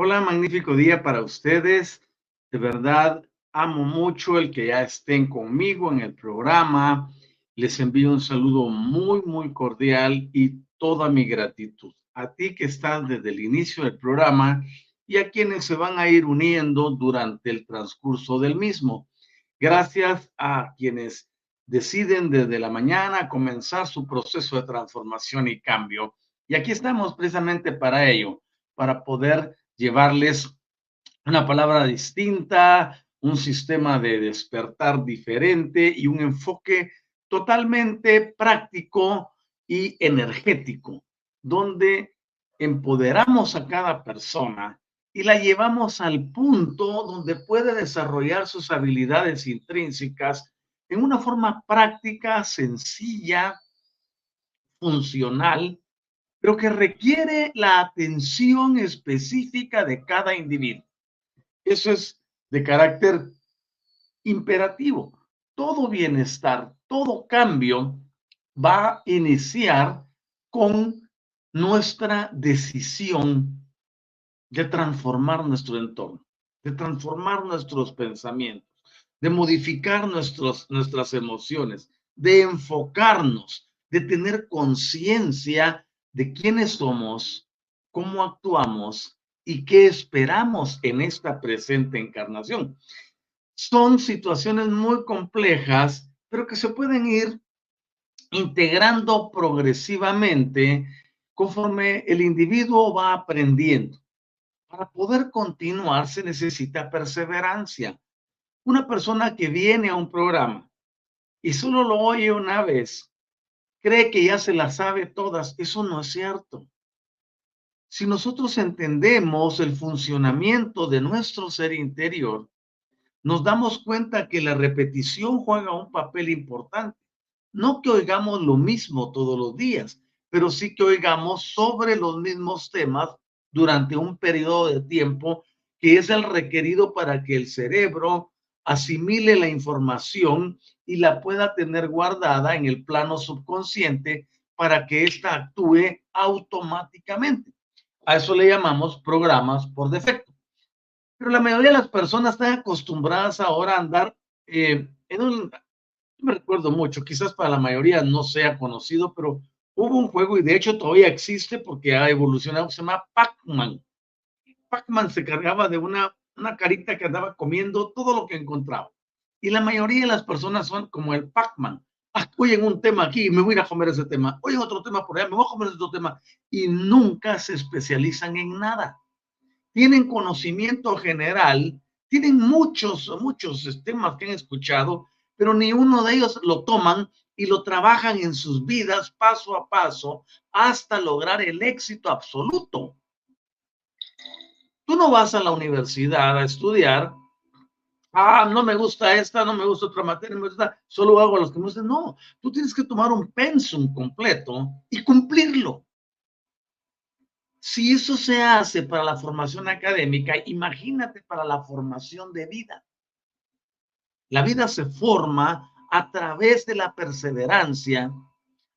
Hola, magnífico día para ustedes. De verdad, amo mucho el que ya estén conmigo en el programa. Les envío un saludo muy, muy cordial y toda mi gratitud. A ti que estás desde el inicio del programa y a quienes se van a ir uniendo durante el transcurso del mismo. Gracias a quienes deciden desde la mañana comenzar su proceso de transformación y cambio. Y aquí estamos precisamente para ello, para poder llevarles una palabra distinta, un sistema de despertar diferente y un enfoque totalmente práctico y energético, donde empoderamos a cada persona y la llevamos al punto donde puede desarrollar sus habilidades intrínsecas en una forma práctica, sencilla, funcional pero que requiere la atención específica de cada individuo. Eso es de carácter imperativo. Todo bienestar, todo cambio va a iniciar con nuestra decisión de transformar nuestro entorno, de transformar nuestros pensamientos, de modificar nuestros, nuestras emociones, de enfocarnos, de tener conciencia de quiénes somos, cómo actuamos y qué esperamos en esta presente encarnación. Son situaciones muy complejas, pero que se pueden ir integrando progresivamente conforme el individuo va aprendiendo. Para poder continuar se necesita perseverancia. Una persona que viene a un programa y solo lo oye una vez, cree que ya se las sabe todas. Eso no es cierto. Si nosotros entendemos el funcionamiento de nuestro ser interior, nos damos cuenta que la repetición juega un papel importante. No que oigamos lo mismo todos los días, pero sí que oigamos sobre los mismos temas durante un periodo de tiempo que es el requerido para que el cerebro asimile la información y la pueda tener guardada en el plano subconsciente para que ésta actúe automáticamente. A eso le llamamos programas por defecto. Pero la mayoría de las personas están acostumbradas ahora a andar eh, en un... me recuerdo mucho, quizás para la mayoría no sea conocido, pero hubo un juego y de hecho todavía existe porque ha evolucionado, se llama Pac-Man. Pac-Man se cargaba de una una carita que andaba comiendo todo lo que encontraba. Y la mayoría de las personas son como el Pac-Man, ah, hoy en un tema aquí, me voy a comer ese tema, hoy en otro tema por allá, me voy a comer ese otro tema, y nunca se especializan en nada. Tienen conocimiento general, tienen muchos, muchos temas que han escuchado, pero ni uno de ellos lo toman y lo trabajan en sus vidas paso a paso hasta lograr el éxito absoluto. Tú no vas a la universidad a estudiar, ah, no me gusta esta, no me gusta otra materia, me gusta, solo hago los que me gustan. No, tú tienes que tomar un pensum completo y cumplirlo. Si eso se hace para la formación académica, imagínate para la formación de vida. La vida se forma a través de la perseverancia,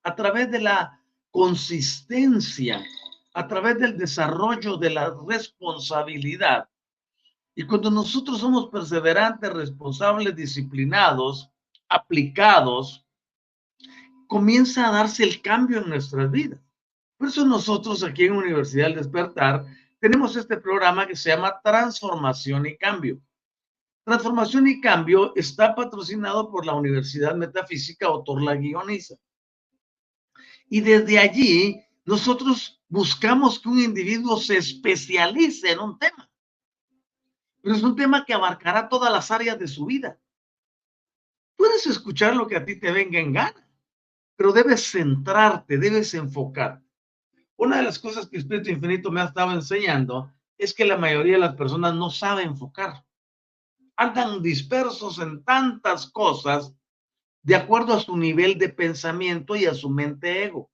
a través de la consistencia, a través del desarrollo de la responsabilidad. Y cuando nosotros somos perseverantes, responsables, disciplinados, aplicados, comienza a darse el cambio en nuestras vidas. Por eso nosotros aquí en Universidad del Despertar tenemos este programa que se llama Transformación y Cambio. Transformación y Cambio está patrocinado por la Universidad Metafísica Autor La Guioniza. Y desde allí nosotros buscamos que un individuo se especialice en un tema. Pero es un tema que abarcará todas las áreas de su vida. Puedes escuchar lo que a ti te venga en gana, pero debes centrarte, debes enfocar. Una de las cosas que Espíritu Infinito me ha estado enseñando es que la mayoría de las personas no sabe enfocar andan dispersos en tantas cosas de acuerdo a su nivel de pensamiento y a su mente ego.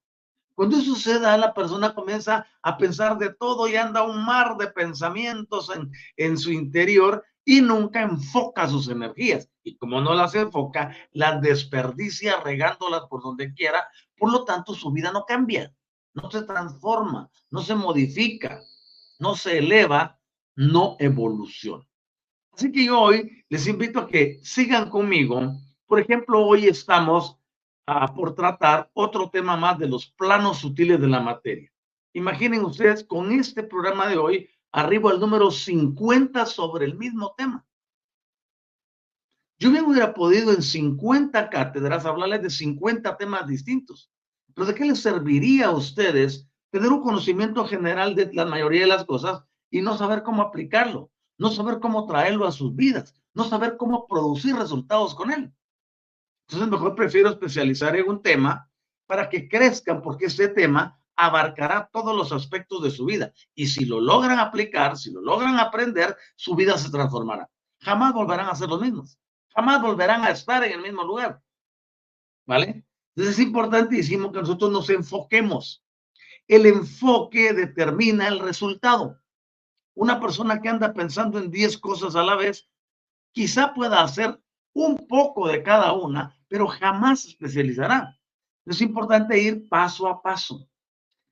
Cuando eso suceda, la persona comienza a pensar de todo y anda un mar de pensamientos en, en su interior y nunca enfoca sus energías. Y como no las enfoca, las desperdicia regándolas por donde quiera. Por lo tanto, su vida no cambia, no se transforma, no se modifica, no se eleva, no evoluciona. Así que hoy les invito a que sigan conmigo. Por ejemplo, hoy estamos ah, por tratar otro tema más de los planos sutiles de la materia. Imaginen ustedes con este programa de hoy, arriba al número 50 sobre el mismo tema. Yo bien hubiera podido en 50 cátedras hablarles de 50 temas distintos. Pero ¿de qué les serviría a ustedes tener un conocimiento general de la mayoría de las cosas y no saber cómo aplicarlo? no saber cómo traerlo a sus vidas, no saber cómo producir resultados con él. Entonces, mejor prefiero especializar en un tema para que crezcan, porque ese tema abarcará todos los aspectos de su vida. Y si lo logran aplicar, si lo logran aprender, su vida se transformará. Jamás volverán a ser los mismos. Jamás volverán a estar en el mismo lugar. ¿Vale? Entonces es importantísimo que nosotros nos enfoquemos. El enfoque determina el resultado. Una persona que anda pensando en 10 cosas a la vez, quizá pueda hacer un poco de cada una, pero jamás se especializará. Es importante ir paso a paso.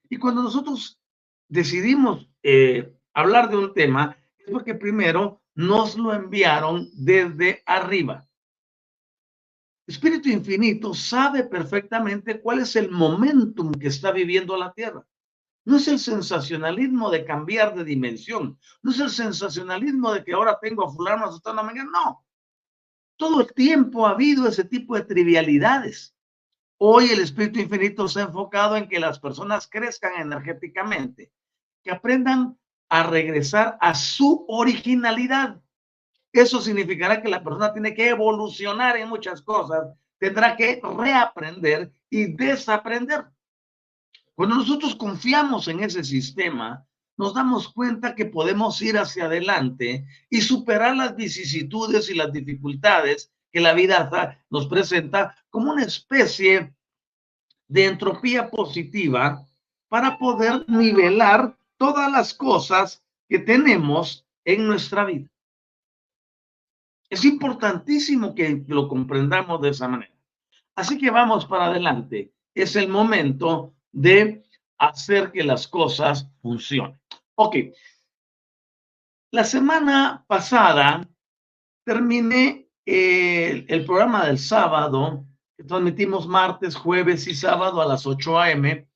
Y cuando nosotros decidimos eh, hablar de un tema, es porque primero nos lo enviaron desde arriba. Espíritu Infinito sabe perfectamente cuál es el momentum que está viviendo la Tierra. No es el sensacionalismo de cambiar de dimensión. No es el sensacionalismo de que ahora tengo a fulano a mañana. No. Todo el tiempo ha habido ese tipo de trivialidades. Hoy el Espíritu Infinito se ha enfocado en que las personas crezcan energéticamente, que aprendan a regresar a su originalidad. Eso significará que la persona tiene que evolucionar en muchas cosas, tendrá que reaprender y desaprender. Cuando nosotros confiamos en ese sistema, nos damos cuenta que podemos ir hacia adelante y superar las vicisitudes y las dificultades que la vida nos presenta como una especie de entropía positiva para poder nivelar todas las cosas que tenemos en nuestra vida. Es importantísimo que lo comprendamos de esa manera. Así que vamos para adelante. Es el momento de hacer que las cosas funcionen. Ok. La semana pasada terminé el, el programa del sábado, que transmitimos martes, jueves y sábado a las 8 a.m.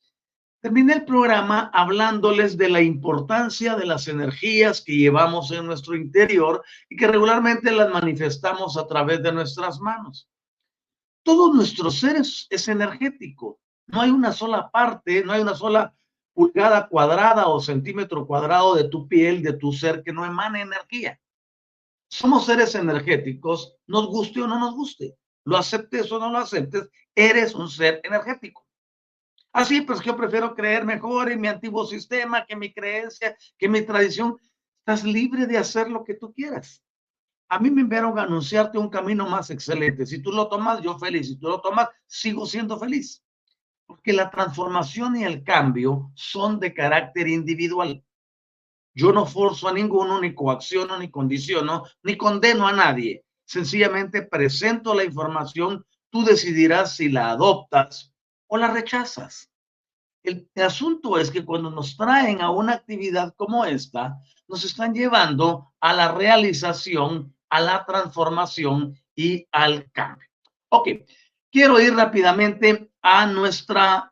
Terminé el programa hablándoles de la importancia de las energías que llevamos en nuestro interior y que regularmente las manifestamos a través de nuestras manos. Todo nuestro ser es energético. No hay una sola parte, no hay una sola pulgada cuadrada o centímetro cuadrado de tu piel, de tu ser, que no emane energía. Somos seres energéticos, nos guste o no nos guste, lo aceptes o no lo aceptes, eres un ser energético. Así pues yo prefiero creer mejor en mi antiguo sistema, que mi creencia, que mi tradición. Estás libre de hacer lo que tú quieras. A mí me enviaron a anunciarte un camino más excelente. Si tú lo tomas, yo feliz. Si tú lo tomas, sigo siendo feliz. Porque la transformación y el cambio son de carácter individual. Yo no forzo a ninguno, ni coacciono, ni condiciono, ni condeno a nadie. Sencillamente presento la información, tú decidirás si la adoptas o la rechazas. El, asunto es que cuando nos traen a una actividad como esta, nos están llevando a la realización, a la transformación y al cambio. Ok, quiero ir rápidamente a nuestra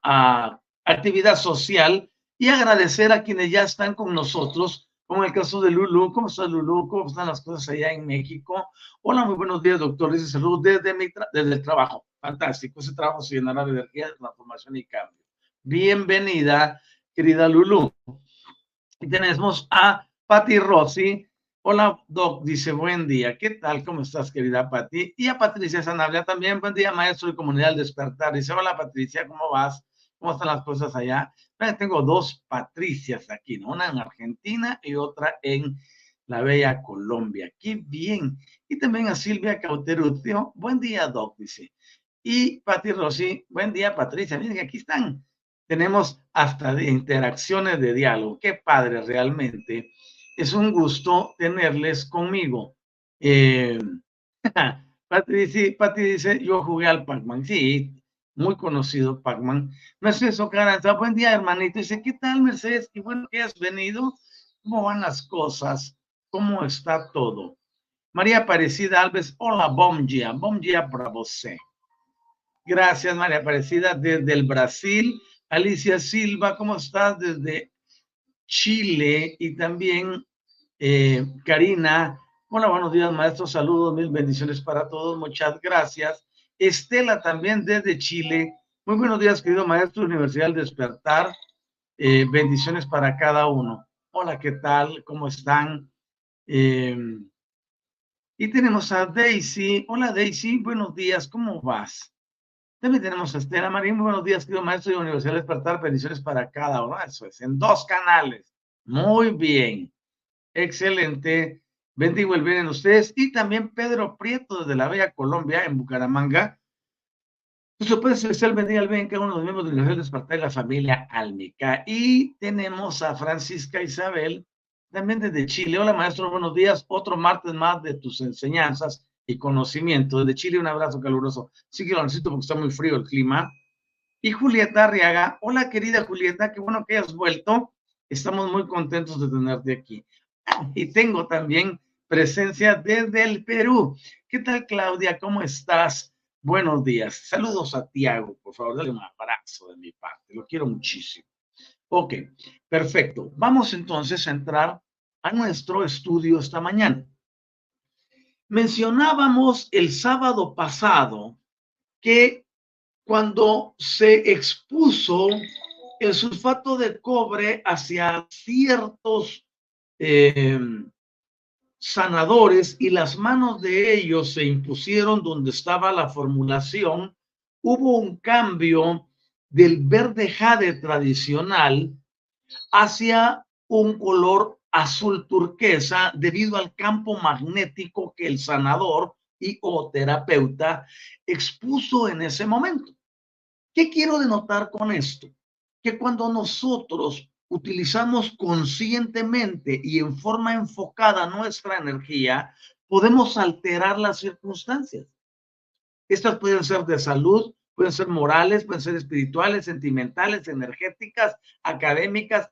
actividad social y agradecer a quienes ya están con nosotros, como el caso de Lulu. ¿Cómo está Lulu? ¿Cómo están las cosas allá en México? Hola, muy buenos días, doctor. Dice salud desde, mi desde el trabajo. Fantástico. Ese trabajo se llenará de energía, transformación y cambio. Bienvenida, querida Lulu. Y tenemos a Patti Rossi. Hola, Doc, dice buen día. ¿Qué tal? ¿Cómo estás, querida Patti? Y a Patricia Sanabria también. Buen día, maestro de comunidad del despertar. Dice, hola, Patricia, ¿cómo vas? ¿Cómo están las cosas allá? tengo dos Patricias aquí, ¿no? Una en Argentina y otra en la bella Colombia. ¡Qué bien! Y también a Silvia Cauterutio. Buen día, Doc, dice. Y Pati Rossi. Buen día, Patricia. Miren, aquí están. Tenemos hasta interacciones de diálogo. Qué padre, realmente. Es un gusto tenerles conmigo. Eh, Pati dice, yo jugué al Pac-Man. Sí, muy conocido, Pac-Man. Mercedes Ocaranza, buen día, hermanito. Dice, ¿qué tal, Mercedes? Qué bueno que has venido. ¿Cómo van las cosas? ¿Cómo está todo? María Aparecida Alves, hola, bom dia, bom dia para você. Gracias, María Aparecida, desde el Brasil. Alicia Silva, ¿cómo estás? Desde Chile. Y también eh, Karina, hola, buenos días, maestro. Saludos, mil bendiciones para todos. Muchas gracias. Estela también desde Chile. Muy buenos días, querido maestro Universidad Despertar. Eh, bendiciones para cada uno. Hola, ¿qué tal? ¿Cómo están? Em, y tenemos a Daisy. Hola, Daisy. Buenos días. ¿Cómo vas? También tenemos a Estela Marín. Muy buenos días, querido maestro de Universidad Despertar. Bendiciones para cada uno. Eso es, en dos canales. Muy bien. Excelente. Bendigo el bien en ustedes. Y también Pedro Prieto desde la Bella Colombia, en Bucaramanga. Nuestro Padre Celestial bendiga el bien cada uno de los miembros de la Iglesia Esparta y la familia Almica. Y tenemos a Francisca Isabel, también desde Chile. Hola, maestro, buenos días. Otro martes más de tus enseñanzas y conocimiento. Desde Chile, un abrazo caluroso. Sí que lo necesito porque está muy frío el clima. Y Julieta Arriaga. Hola, querida Julieta, qué bueno que hayas vuelto. Estamos muy contentos de tenerte aquí. y tengo también presencia desde el Perú. ¿Qué tal, Claudia? ¿Cómo estás? Buenos días. Saludos a Tiago. Por favor, dale un abrazo de mi parte. Lo quiero muchísimo. Ok, perfecto. Vamos entonces a entrar a nuestro estudio esta mañana. Mencionábamos el sábado pasado que cuando se expuso el sulfato de cobre hacia ciertos eh, sanadores y las manos de ellos se impusieron donde estaba la formulación, hubo un cambio del verde jade tradicional hacia un color azul turquesa debido al campo magnético que el sanador y o terapeuta expuso en ese momento. ¿Qué quiero denotar con esto? Que cuando nosotros utilizamos conscientemente y en forma enfocada nuestra energía, podemos alterar las circunstancias. Estas pueden ser de salud, pueden ser morales, pueden ser espirituales, sentimentales, energéticas, académicas.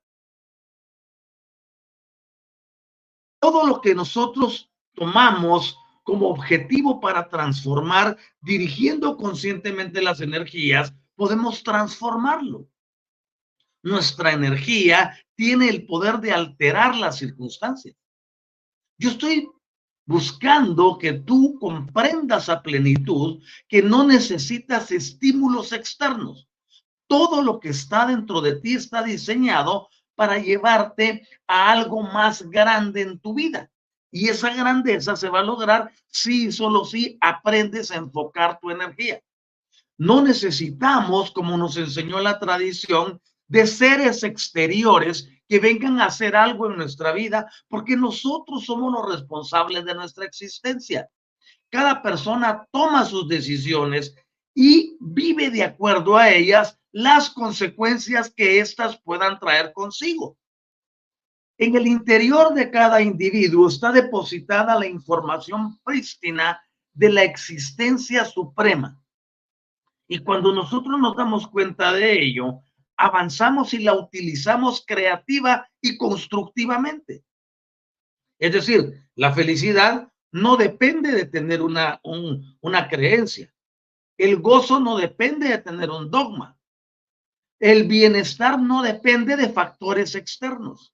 Todo lo que nosotros tomamos como objetivo para transformar, dirigiendo conscientemente las energías, podemos transformarlo nuestra energía tiene el poder de alterar las circunstancias. Yo estoy buscando que tú comprendas a plenitud que no necesitas estímulos externos. Todo lo que está dentro de ti está diseñado para llevarte a algo más grande en tu vida. Y esa grandeza se va a lograr si solo si aprendes a enfocar tu energía. No necesitamos, como nos enseñó la tradición, de seres exteriores que vengan a hacer algo en nuestra vida, porque nosotros somos los responsables de nuestra existencia. Cada persona toma sus decisiones y vive de acuerdo a ellas las consecuencias que éstas puedan traer consigo. En el interior de cada individuo está depositada la información prístina de la existencia suprema. Y cuando nosotros nos damos cuenta de ello, avanzamos y la utilizamos creativa y constructivamente. Es decir, la felicidad no depende de tener una, una creencia. El gozo no depende de tener un dogma. El bienestar no depende de factores externos.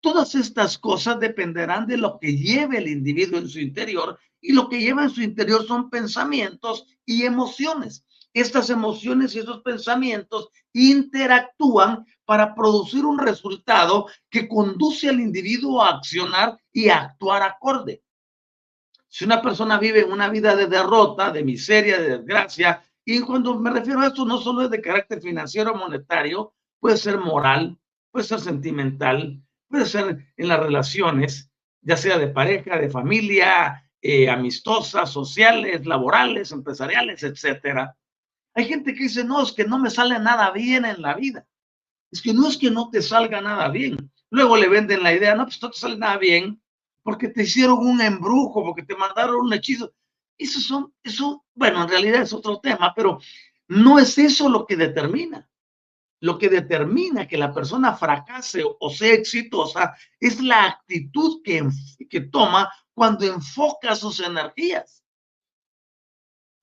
Todas estas cosas dependerán de lo que lleve el individuo en su interior y lo que lleva en su interior son pensamientos y emociones estas emociones y esos pensamientos interactúan para producir un resultado que conduce al individuo a accionar y a actuar acorde. Si una persona vive una vida de derrota, de miseria, de desgracia, y cuando me refiero a esto no solo es de carácter financiero o monetario, puede ser moral, puede ser sentimental, puede ser en las relaciones, ya sea de pareja, de familia, eh, amistosas, sociales, laborales, empresariales, etcétera. Hay gente que dice, no, es que no me sale nada bien en la vida. Es que no es que no te salga nada bien. Luego le venden la idea, no, pues no te sale nada bien porque te hicieron un embrujo, porque te mandaron un hechizo. Eso son, eso, bueno, en realidad es otro tema, pero no es eso lo que determina. Lo que determina que la persona fracase o sea exitosa es la actitud que, que toma cuando enfoca sus energías.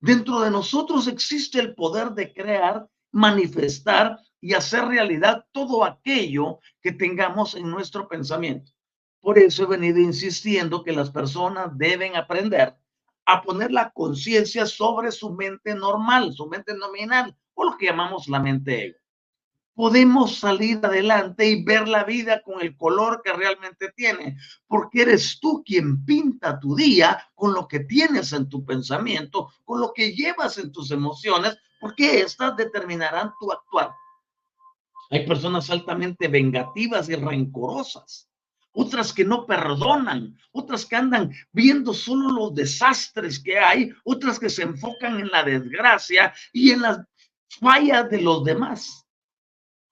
Dentro de nosotros existe el poder de crear, manifestar y hacer realidad todo aquello que tengamos en nuestro pensamiento. Por eso he venido insistiendo que las personas deben aprender a poner la conciencia sobre su mente normal, su mente nominal, o lo que llamamos la mente ego podemos salir adelante y ver la vida con el color que realmente tiene, porque eres tú quien pinta tu día con lo que tienes en tu pensamiento, con lo que llevas en tus emociones, porque estas determinarán tu actuar. Hay personas altamente vengativas y rencorosas, otras que no perdonan, otras que andan viendo solo los desastres que hay, otras que se enfocan en la desgracia y en las fallas de los demás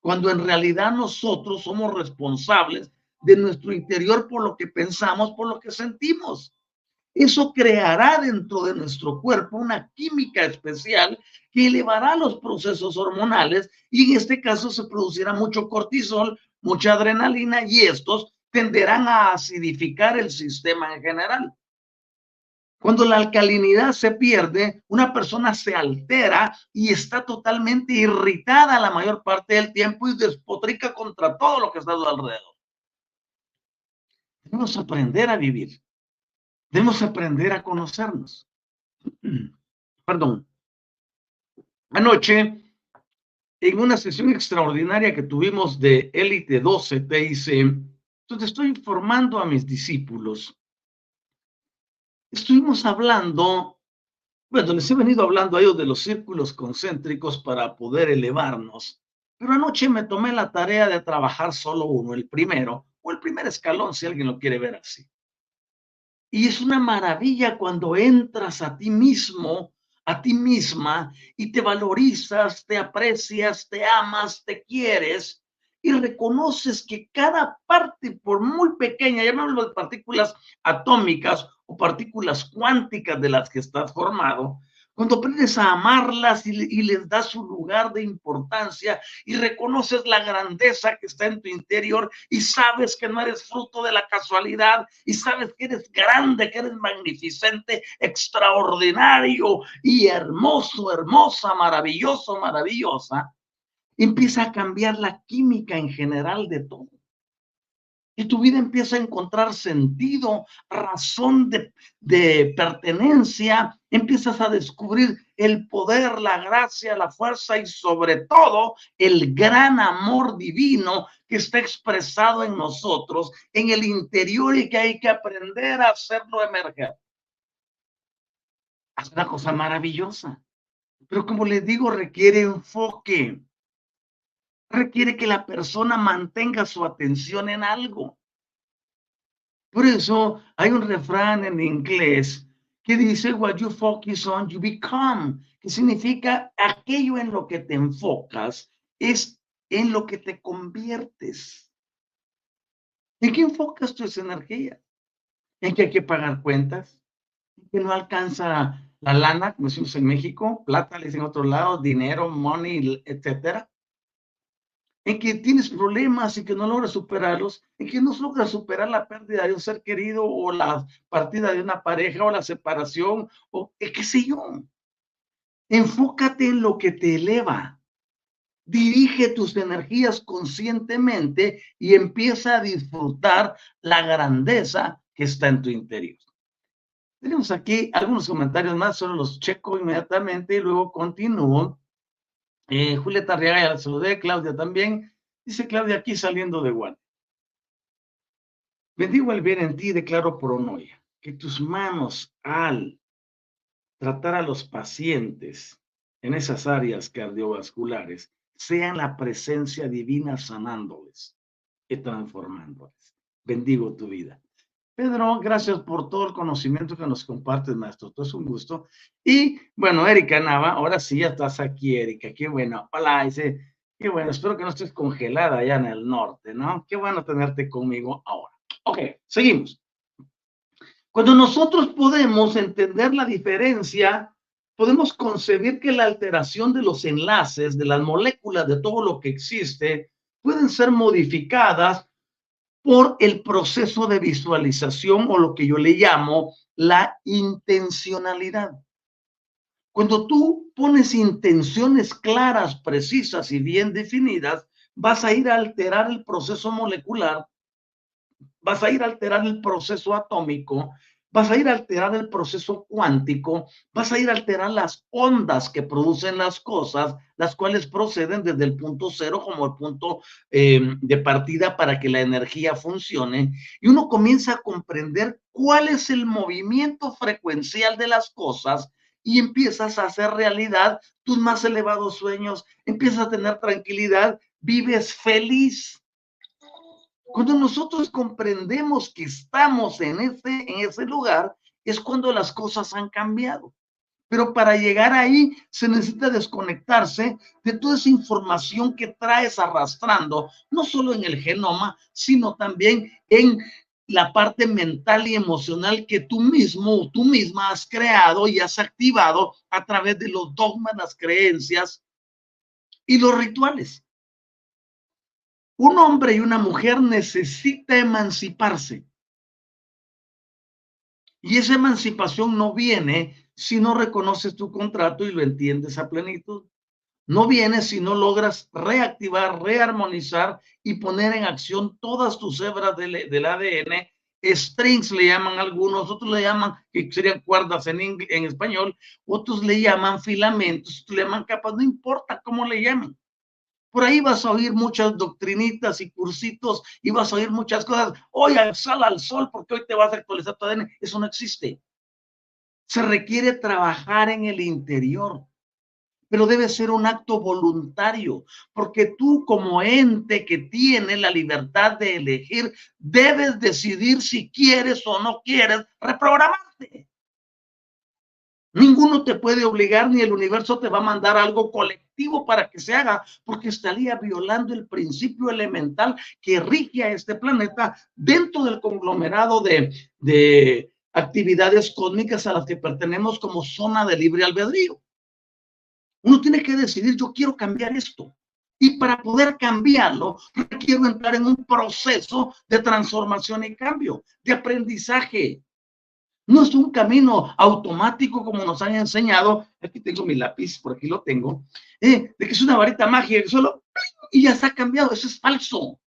cuando en realidad nosotros somos responsables de nuestro interior por lo que pensamos, por lo que sentimos. Eso creará dentro de nuestro cuerpo una química especial que elevará los procesos hormonales y en este caso se producirá mucho cortisol, mucha adrenalina y estos tenderán a acidificar el sistema en general. Cuando la alcalinidad se pierde, una persona se altera y está totalmente irritada la mayor parte del tiempo y despotrica contra todo lo que está a su alrededor. Debemos aprender a vivir. Debemos aprender a conocernos. Perdón. Anoche, en una sesión extraordinaria que tuvimos de Élite 12 TIC, entonces estoy informando a mis discípulos estuvimos hablando, bueno, les he venido hablando a ellos de los círculos concéntricos para poder elevarnos, pero anoche me tomé la tarea de trabajar solo uno, el primero, o el primer escalón, si alguien lo quiere ver así. Y es una maravilla cuando entras a ti mismo, a ti misma, y te valorizas, te aprecias, te amas, te quieres, y reconoces que cada parte, por muy pequeña, llamémoslo de partículas atómicas partículas cuánticas de las que estás formado, cuando aprendes a amarlas y, les das su lugar de importancia y reconoces la grandeza que está en tu interior y sabes que no eres fruto de la casualidad y sabes que eres grande, que eres magnificente, extraordinario y hermoso, hermosa, maravilloso, maravillosa, empieza a cambiar la química en general de todo. Y tu vida empieza a encontrar sentido, razón de, pertenencia, empiezas a descubrir el poder, la gracia, la fuerza y sobre todo el gran amor divino que está expresado en nosotros, en el interior y que hay que aprender a hacerlo emerger. Es una cosa maravillosa. Pero como les digo, requiere enfoque. Requiere que la persona mantenga su atención en algo. Por eso hay un refrán en inglés que dice, what you focus on, you become, que significa aquello en lo que te enfocas es en lo que te conviertes. ¿En qué enfocas tus energías? ¿En que hay que pagar cuentas? ¿En que no alcanza la lana, como decimos en México, plata, le dicen en otro lado, dinero, money, etcétera, en que tienes problemas y que no logras superarlos, en que no logras superar la pérdida de un ser querido o la partida de una pareja o la separación o qué sé yo. Enfócate en lo que te eleva. Dirige tus energías conscientemente y empieza a disfrutar la grandeza que está en tu interior. Tenemos aquí algunos comentarios más, solo los checo inmediatamente y luego continúo. Eh, Julieta Arriaga, Claudia también. Dice Claudia aquí saliendo de Guane. Bendigo el bien en ti, declaro pronoia, que tus manos al tratar a los pacientes en esas áreas cardiovasculares sean la presencia divina sanándoles y transformándoles. Bendigo tu vida. Pedro, gracias por todo el conocimiento que nos compartes, maestro. Todo es un gusto. Y bueno, Erika Nava, ahora sí ya estás aquí, Erika. Qué bueno. Hola, dice, qué bueno. Espero que no estés congelada allá en el norte, ¿no? Qué bueno tenerte conmigo ahora. Ok, seguimos. Cuando nosotros podemos entender la diferencia, podemos concebir que la alteración de los enlaces, de las moléculas, de todo lo que existe, pueden ser modificadas por el proceso de visualización o lo que yo le llamo la intencionalidad. Cuando tú pones intenciones claras, precisas y bien definidas, vas a ir a alterar el proceso molecular, vas a ir a alterar el proceso atómico vas a ir a alterar el proceso cuántico, vas a ir a alterar las ondas que producen las cosas, las cuales proceden desde el punto cero como el punto em, de partida para que la energía funcione. Y uno comienza a comprender cuál es el movimiento frecuencial de las cosas y empiezas a hacer realidad tus más elevados sueños, empiezas a tener tranquilidad, vives feliz. Cuando nosotros comprendemos que estamos en ese, en ese lugar, es cuando las cosas han cambiado. Pero para llegar ahí se necesita desconectarse de toda esa información que traes arrastrando, no solo en el genoma, sino también en la parte mental y emocional que tú mismo o tú misma has creado y has activado a través de los dogmas, las creencias y los rituales. Un hombre y una mujer necesita emanciparse. Y esa emancipación no viene si no reconoces tu contrato y lo entiendes a plenitud. No viene si no logras reactivar, rearmonizar y poner en acción todas tus hebras del, del ADN. Strings le llaman algunos, otros le llaman, que serían cuerdas en, en español, otros le llaman filamentos, otros le llaman capas, no importa cómo le llamen. Por ahí vas a oír muchas doctrinitas y cursitos y vas a oír muchas cosas. Oye, sal al sol porque hoy te vas a actualizar tu ADN. Eso no existe. Se requiere trabajar en el interior, pero debe ser un acto voluntario, porque tú como ente que tiene la libertad de elegir, debes decidir si quieres o no quieres reprogramarte. Ninguno te puede obligar ni el universo te va a mandar algo colectivo para que se haga, porque estaría violando el principio elemental que rige a este planeta dentro del conglomerado de, de actividades cósmicas a las que pertenecemos como zona de libre albedrío. Uno tiene que decidir, yo quiero cambiar esto. Y para poder cambiarlo, quiero entrar en un proceso de transformación y cambio, de aprendizaje, no es un camino automático como nos han enseñado. Aquí tengo mi lápiz, por aquí lo tengo. Eh, de que es una varita mágica, solo y ya está cambiado. Eso es falso.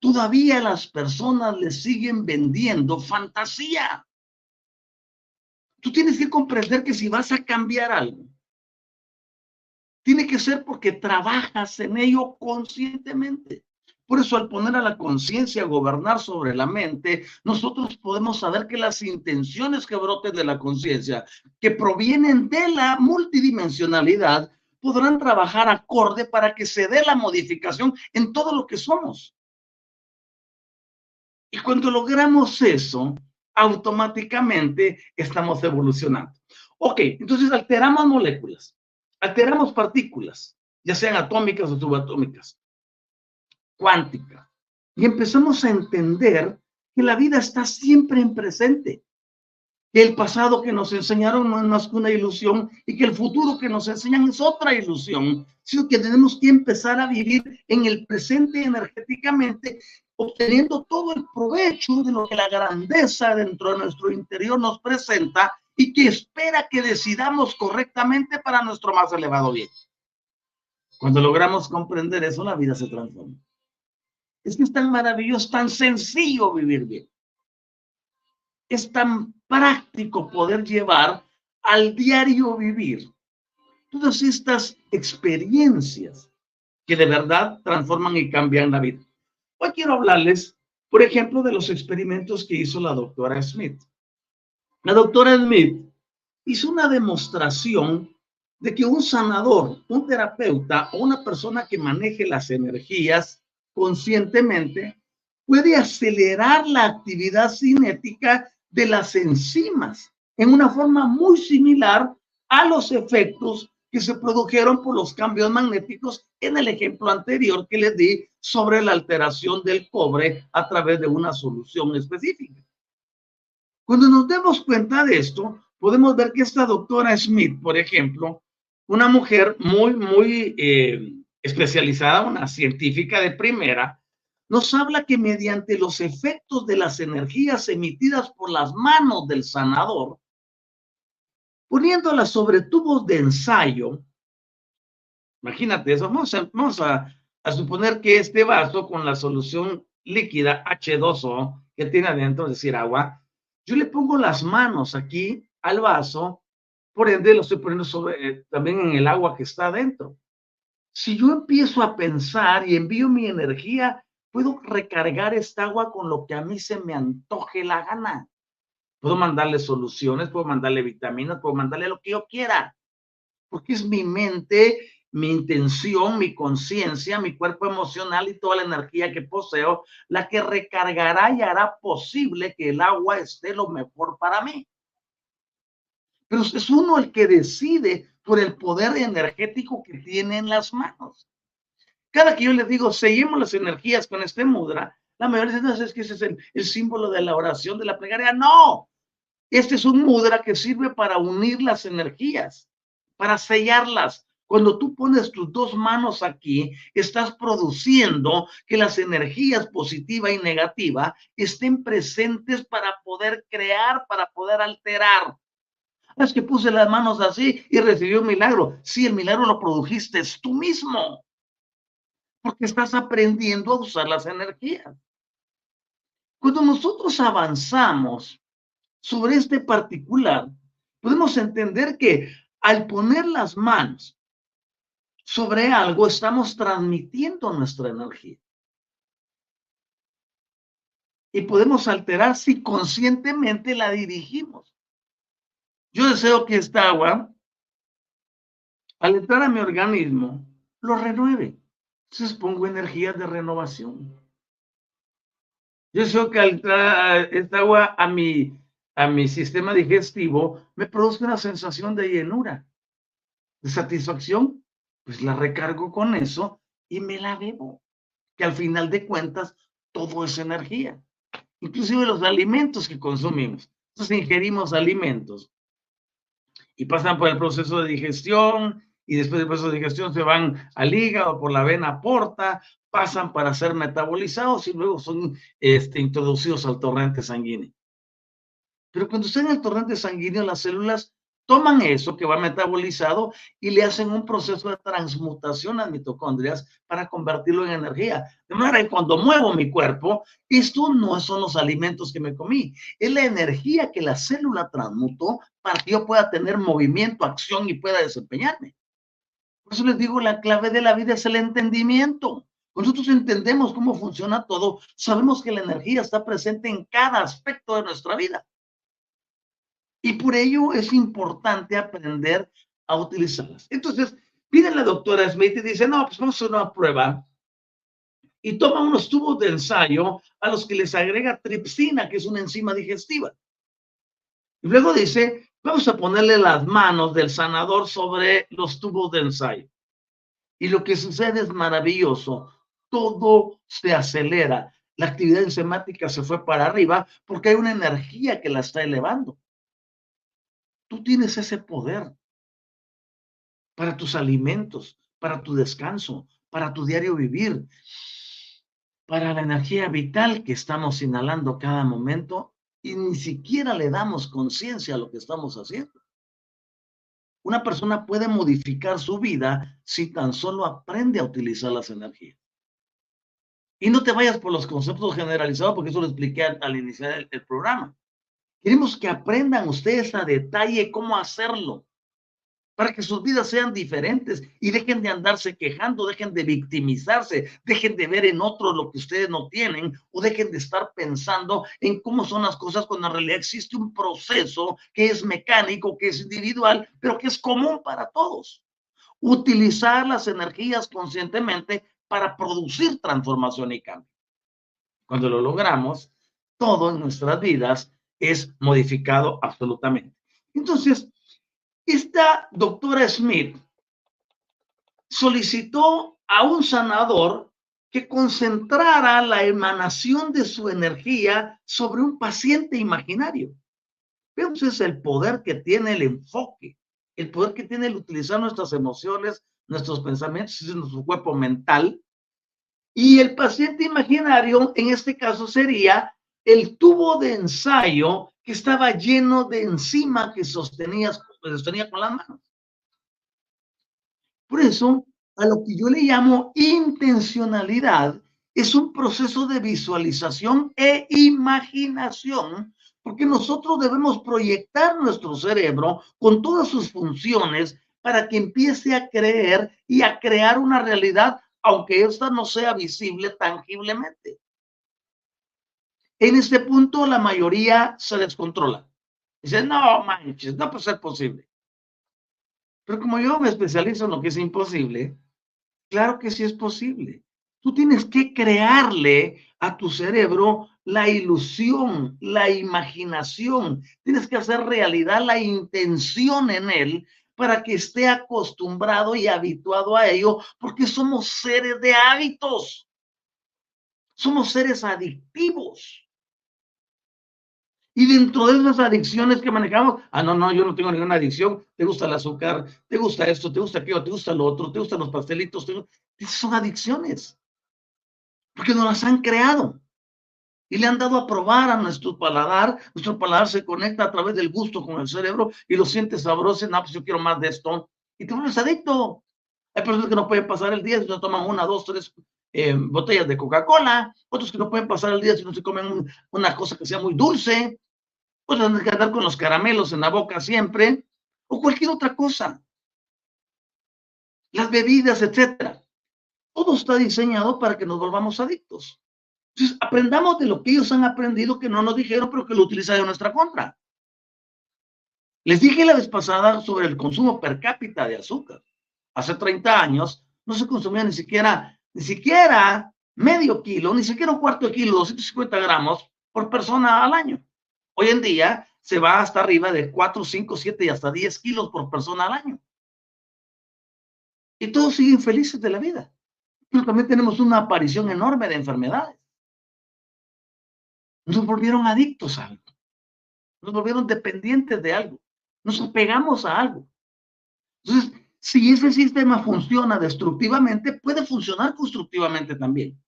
todavía las personas le siguen vendiendo fantasía. Tú tienes que comprender que si vas a cambiar algo, tiene que ser porque trabajas en ello conscientemente. Por eso al poner a la conciencia a gobernar sobre la mente, nosotros podemos saber que las intenciones que broten de la conciencia, que provienen de la multidimensionalidad, podrán trabajar acorde para que se dé la modificación en todo lo que somos. Y cuando logramos eso, automáticamente estamos evolucionando. Ok, entonces alteramos moléculas, alteramos partículas, ya sean atómicas o subatómicas, cuánticas, y empezamos a entender que la vida está siempre en presente, que el pasado que nos enseñaron no es más que una ilusión y que el futuro que nos enseñan es otra ilusión, sino que tenemos que empezar a vivir en el presente energéticamente obteniendo todo el provecho de lo que la grandeza dentro de nuestro interior nos presenta y que espera que decidamos correctamente para nuestro más elevado bien. Cuando logramos comprender eso, la vida se transforma. Es que es tan maravilloso, tan sencillo vivir bien. Es tan práctico poder llevar al diario vivir todas estas experiencias que de verdad transforman y cambian la vida. Hoy quiero hablarles, por ejemplo, de los experimentos que hizo la doctora Smith. La doctora Smith hizo una demostración de que un sanador, un terapeuta o una persona que maneje las energías conscientemente puede acelerar la actividad cinética de las enzimas en una forma muy similar a los efectos que se produjeron por los cambios magnéticos en el ejemplo anterior que les di sobre la alteración del cobre a través de una solución específica. Cuando nos demos cuenta de esto, podemos ver que esta doctora Smith, por ejemplo, una mujer muy, muy eh, especializada, una científica de primera, nos habla que mediante los efectos de las energías emitidas por las manos del sanador, poniéndolas sobre tubos de ensayo. Imagínate eso, vamos, a, suponer que este vaso con la solución líquida H2O que tiene adentro, es decir, agua, yo le pongo las manos aquí al vaso, por ende lo estoy poniendo sobre, eh, también en el agua que está adentro. Si yo empiezo a pensar y envío mi energía, puedo recargar esta agua con lo que a mí se me antoje la gana. Puedo mandarle soluciones, puedo mandarle vitaminas, puedo mandarle lo que yo quiera, porque es mi mente, mi intención, mi conciencia, mi cuerpo emocional y toda la energía que poseo la que recargará y hará posible que el agua esté lo mejor para mí. Pero es uno el que decide por el poder energético que tiene en las manos. Cada que yo les digo, seguimos las energías con este mudra, la mayoría de veces es que ese es el, el, símbolo de la oración, de la plegaria. No, este es un mudra que sirve para unir las energías, para sellarlas. Cuando tú pones tus dos manos aquí, estás produciendo que las energías positiva y negativa estén presentes para poder crear, para poder alterar. Es que puse las manos así y recibí un milagro. Sí, el milagro lo produjiste tú mismo, porque estás aprendiendo a usar las energías. Cuando nosotros avanzamos sobre este particular, podemos entender que al poner las manos sobre algo, estamos transmitiendo nuestra energía. Y podemos alterar si conscientemente la dirigimos. Yo deseo que esta agua, al entrar a mi organismo, lo renueve. Entonces pongo energía de renovación. Yo deseo que al entrar esta agua a mi a mi sistema digestivo, me produce una sensación de llenura, de satisfacción, pues la recargo con eso y me la bebo, que al final de cuentas todo es energía, inclusive los alimentos que consumimos. Entonces ingerimos alimentos y pasan por el proceso de digestión y después del proceso de digestión se van al hígado por la vena porta, pasan para ser metabolizados y luego son este, introducidos al torrente sanguíneo. Pero cuando está en el torrente sanguíneo, las células toman eso que va metabolizado y le hacen un proceso de transmutación a mitocondrias para convertirlo en energía. De manera que cuando muevo mi cuerpo, esto no son los alimentos que me comí, es la energía que la célula transmutó para que yo pueda tener movimiento, acción y pueda desempeñarme. Por eso les digo, la clave de la vida es el entendimiento. Nosotros entendemos cómo funciona todo, sabemos que la energía está presente en cada aspecto de nuestra vida. Y por ello es importante aprender a utilizarlas. Entonces, viene la doctora Smith y dice, no, pues vamos a hacer una prueba. Y toma unos tubos de ensayo a los que les agrega tripsina, que es una enzima digestiva. Y luego dice, vamos a ponerle las manos del sanador sobre los tubos de ensayo. Y lo que sucede es maravilloso. Todo se acelera. La actividad enzimática se fue para arriba porque hay una energía que la está elevando. Tú tienes ese poder para tus alimentos, para tu descanso, para tu diario vivir, para la energía vital que estamos inhalando cada momento y ni siquiera le damos conciencia a lo que estamos haciendo. Una persona puede modificar su vida si tan solo aprende a utilizar las energías. Y no te vayas por los conceptos generalizados, porque eso lo expliqué al, iniciar el programa. Queremos que aprendan ustedes a detalle cómo hacerlo para que sus vidas sean diferentes y dejen de andarse quejando, dejen de victimizarse, dejen de ver en otros lo que ustedes no tienen o dejen de estar pensando en cómo son las cosas cuando en realidad existe un proceso que es mecánico, que es individual, pero que es común para todos. Utilizar las energías conscientemente para producir transformación y cambio. Cuando lo logramos, todo en nuestras vidas es modificado absolutamente. Entonces, esta doctora Smith solicitó a un sanador que concentrara la emanación de su energía sobre un paciente imaginario. Entonces, el poder que tiene el enfoque, el poder que tiene el utilizar nuestras emociones, nuestros pensamientos, nuestro cuerpo mental. Y el paciente imaginario, en este caso, sería el tubo de ensayo que estaba lleno de enzima que sostenía, sostenía con las manos. Por eso, a lo que yo le llamo intencionalidad, es un proceso de visualización e imaginación, porque nosotros debemos proyectar nuestro cerebro con todas sus funciones para que empiece a creer y a crear una realidad, aunque esta no sea visible tangiblemente. En este punto la mayoría se descontrola. Dice, no manches, no puede ser posible. Pero como yo me especializo en lo que es imposible, claro que sí es posible. Tú tienes que crearle a tu cerebro la ilusión, la imaginación. Tienes que hacer realidad la intención en él para que esté acostumbrado y habituado a ello, porque somos seres de hábitos. Somos seres adictivos. Y dentro de esas adicciones que manejamos, ah, no, no, yo no tengo ninguna adicción, te gusta el azúcar, te gusta esto, te gusta aquello, te gusta lo otro, te gustan los pastelitos, esas son adicciones, porque nos las han creado. Y le han dado a probar a nuestro paladar, nuestro paladar se conecta a través del gusto con el cerebro y lo sientes sabroso, no, pues yo quiero más de esto, y te vuelves adicto. Hay personas que no pueden pasar el día si no toman una, dos, tres eh, botellas de Coca-Cola, otros que no pueden pasar el día si no se comen una cosa que sea muy dulce, andar con los caramelos en la boca siempre, o cualquier otra cosa. Las bebidas, etcétera. Todo está diseñado para que nos volvamos adictos. Entonces, aprendamos de lo que ellos han aprendido que no nos dijeron, pero que lo utilizan en nuestra contra. Les dije la vez pasada sobre el consumo per cápita de azúcar. Hace 30 años no se consumía ni siquiera ni siquiera medio kilo, ni siquiera un cuarto de kilo, 250 gramos por persona al año. Hoy en día se va hasta arriba de 4, 5, 7 y hasta 10 kilos por persona al año. Y todos siguen felices de la vida. Pero también tenemos una aparición enorme de enfermedades. Nos volvieron adictos a algo. Nos volvieron dependientes de algo. Nos apegamos a algo. Entonces, si ese sistema funciona destructivamente, puede funcionar constructivamente también.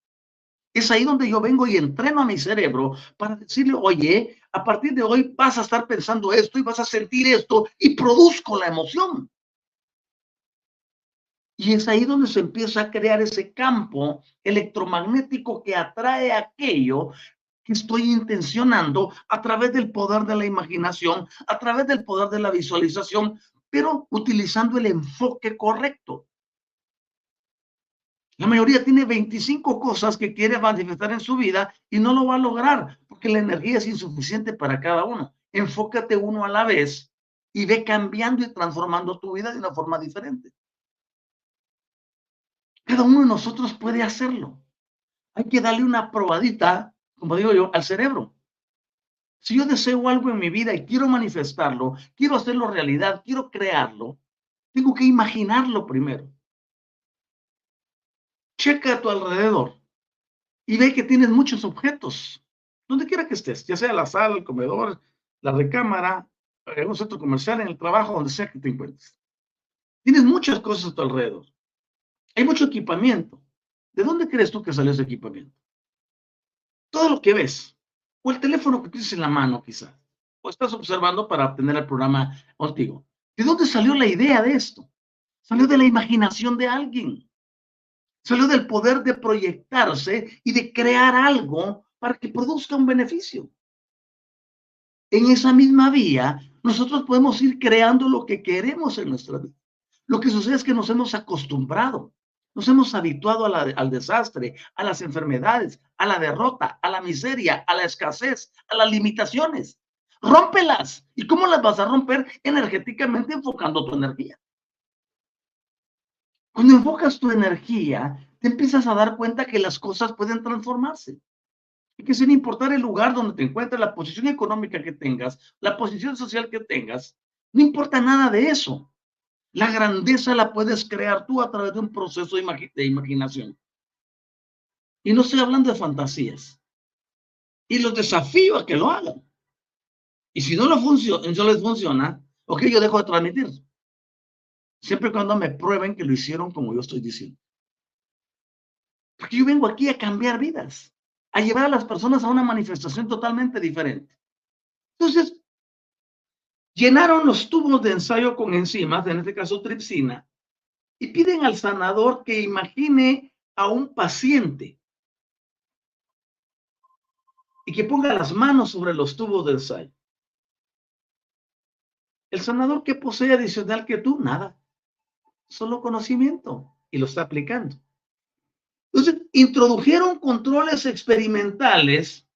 Es ahí donde yo vengo y entreno a mi cerebro para decirle, oye, a partir de hoy vas a estar pensando esto y vas a sentir esto y produzco la emoción. Y es ahí donde se empieza a crear ese campo electromagnético que atrae aquello que estoy intencionando a través del poder de la imaginación, a través del poder de la visualización, pero utilizando el enfoque correcto. La mayoría tiene 25 cosas que quiere manifestar en su vida y no lo va a lograr porque la energía es insuficiente para cada uno. Enfócate uno a la vez y ve cambiando y transformando tu vida de una forma diferente. Cada uno de nosotros puede hacerlo. Hay que darle una probadita, como digo yo, al cerebro. Si yo deseo algo en mi vida y quiero manifestarlo, quiero hacerlo realidad, quiero crearlo, tengo que imaginarlo primero. Checa a tu alrededor y ve que tienes muchos objetos, donde quiera que estés, ya sea la sala, el comedor, la recámara, en un centro comercial, en el trabajo, donde sea que te encuentres. Tienes muchas cosas a tu alrededor. Hay mucho equipamiento. ¿De dónde crees tú que salió ese equipamiento? Todo lo que ves, o el teléfono que tienes en la mano quizás, o estás observando para obtener el programa contigo. ¿De dónde salió la idea de esto? Salió de la imaginación de alguien. Salió del poder de proyectarse y de crear algo para que produzca un beneficio. En esa misma vía, nosotros podemos ir creando lo que queremos en nuestra vida. Lo que sucede es que nos hemos acostumbrado nos hemos habituado al desastre, a las enfermedades, a la derrota, a la miseria, a la escasez, a las limitaciones. Rómpelas. ¿Y cómo las vas a romper? Energéticamente enfocando tu energía. Cuando enfocas tu energía, te empiezas a dar cuenta que las cosas pueden transformarse. Y que sin importar el lugar donde te encuentres, la posición económica que tengas, la posición social que tengas, no importa nada de eso. La grandeza la puedes crear tú a través de un proceso de, imaginación. Y no estoy hablando de fantasías. Y los desafío a que lo hagan. Y si no, lo funciona, no les funciona, ok, yo dejo de transmitir. Siempre cuando me prueben que lo hicieron como yo estoy diciendo. Porque yo vengo aquí a cambiar vidas, a llevar a las personas a una manifestación totalmente diferente. Entonces, Llenaron los tubos de ensayo con enzimas, en este caso tripsina, y piden al sanador que imagine a un paciente y que ponga las manos sobre los tubos de ensayo. El sanador que posee adicional que tú, nada, solo conocimiento y lo está aplicando. Entonces, introdujeron controles experimentales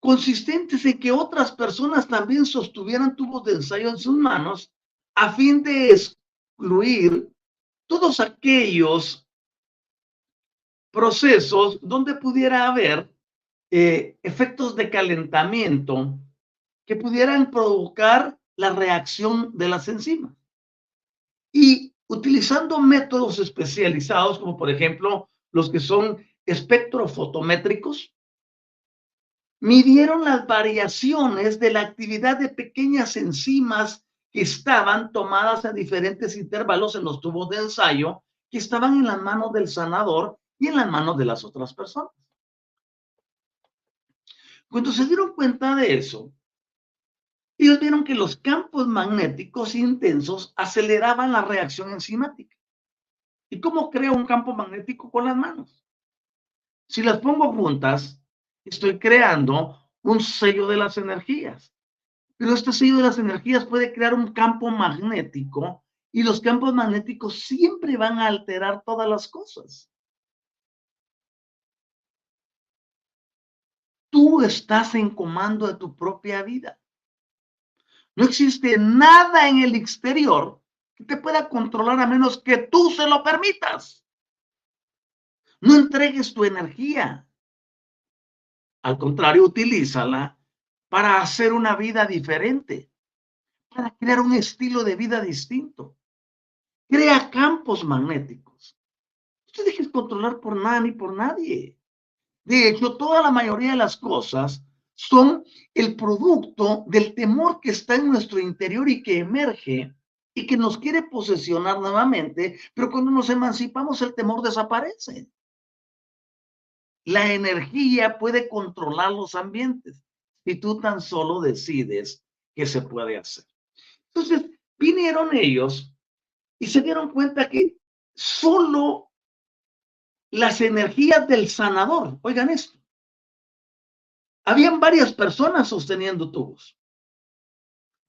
consistentes en que otras personas también sostuvieran tubos de ensayo en sus manos a fin de excluir todos aquellos procesos donde pudiera haber eh, efectos de calentamiento que pudieran provocar la reacción de las enzimas. Y utilizando métodos especializados, como por ejemplo los que son espectrofotométricos, midieron las variaciones de la actividad de pequeñas enzimas que estaban tomadas a diferentes intervalos en los tubos de ensayo, que estaban en las manos del sanador y en las manos de las otras personas. Cuando se dieron cuenta de eso, ellos vieron que los campos magnéticos intensos aceleraban la reacción enzimática. ¿Y cómo creo un campo magnético con las manos? Si las pongo juntas, estoy creando un sello de las energías. Pero este sello de las energías puede crear un campo magnético y los campos magnéticos siempre van a alterar todas las cosas. Tú estás en comando de tu propia vida. No existe nada en el exterior que te pueda controlar a menos que tú se lo permitas. No entregues tu energía. Al contrario, utilízala para hacer una vida diferente, para crear un estilo de vida distinto. Crea campos magnéticos. No te dejes controlar por nada ni por nadie. De hecho, toda la mayoría de las cosas son el producto del temor que está en nuestro interior y que emerge y que nos quiere posesionar nuevamente, pero cuando nos emancipamos el temor desaparece. la energía puede controlar los ambientes y tú tan solo decides qué se puede hacer. Entonces, vinieron ellos y se dieron cuenta que solo las energías del sanador, oigan esto, habían varias personas sosteniendo tubos,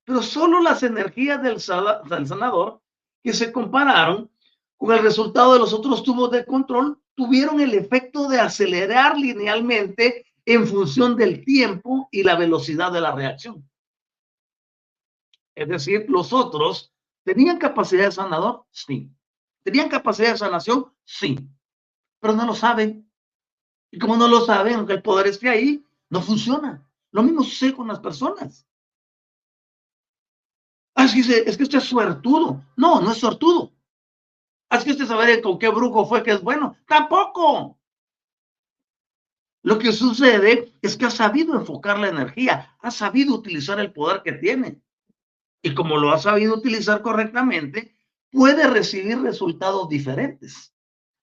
pero solo las energías del, del sanador que se compararon con el resultado de los otros tubos de control tuvieron el efecto de acelerar linealmente en función del tiempo y la velocidad de la reacción. Es decir, los otros tenían capacidad de sanador, sí. ¿Tenían capacidad de sanación? Sí. Pero no lo saben. Y como no lo saben, aunque el poder esté ahí, no funciona. Lo mismo sucede con las personas. Ah, es que, es que usted es suertudo. No, no es suertudo. Ah, es que usted sabe con qué brujo fue que es bueno. Tampoco. Lo que sucede es que ha sabido enfocar la energía, ha sabido utilizar el poder que tiene. Y como lo ha sabido utilizar correctamente, puede recibir resultados diferentes.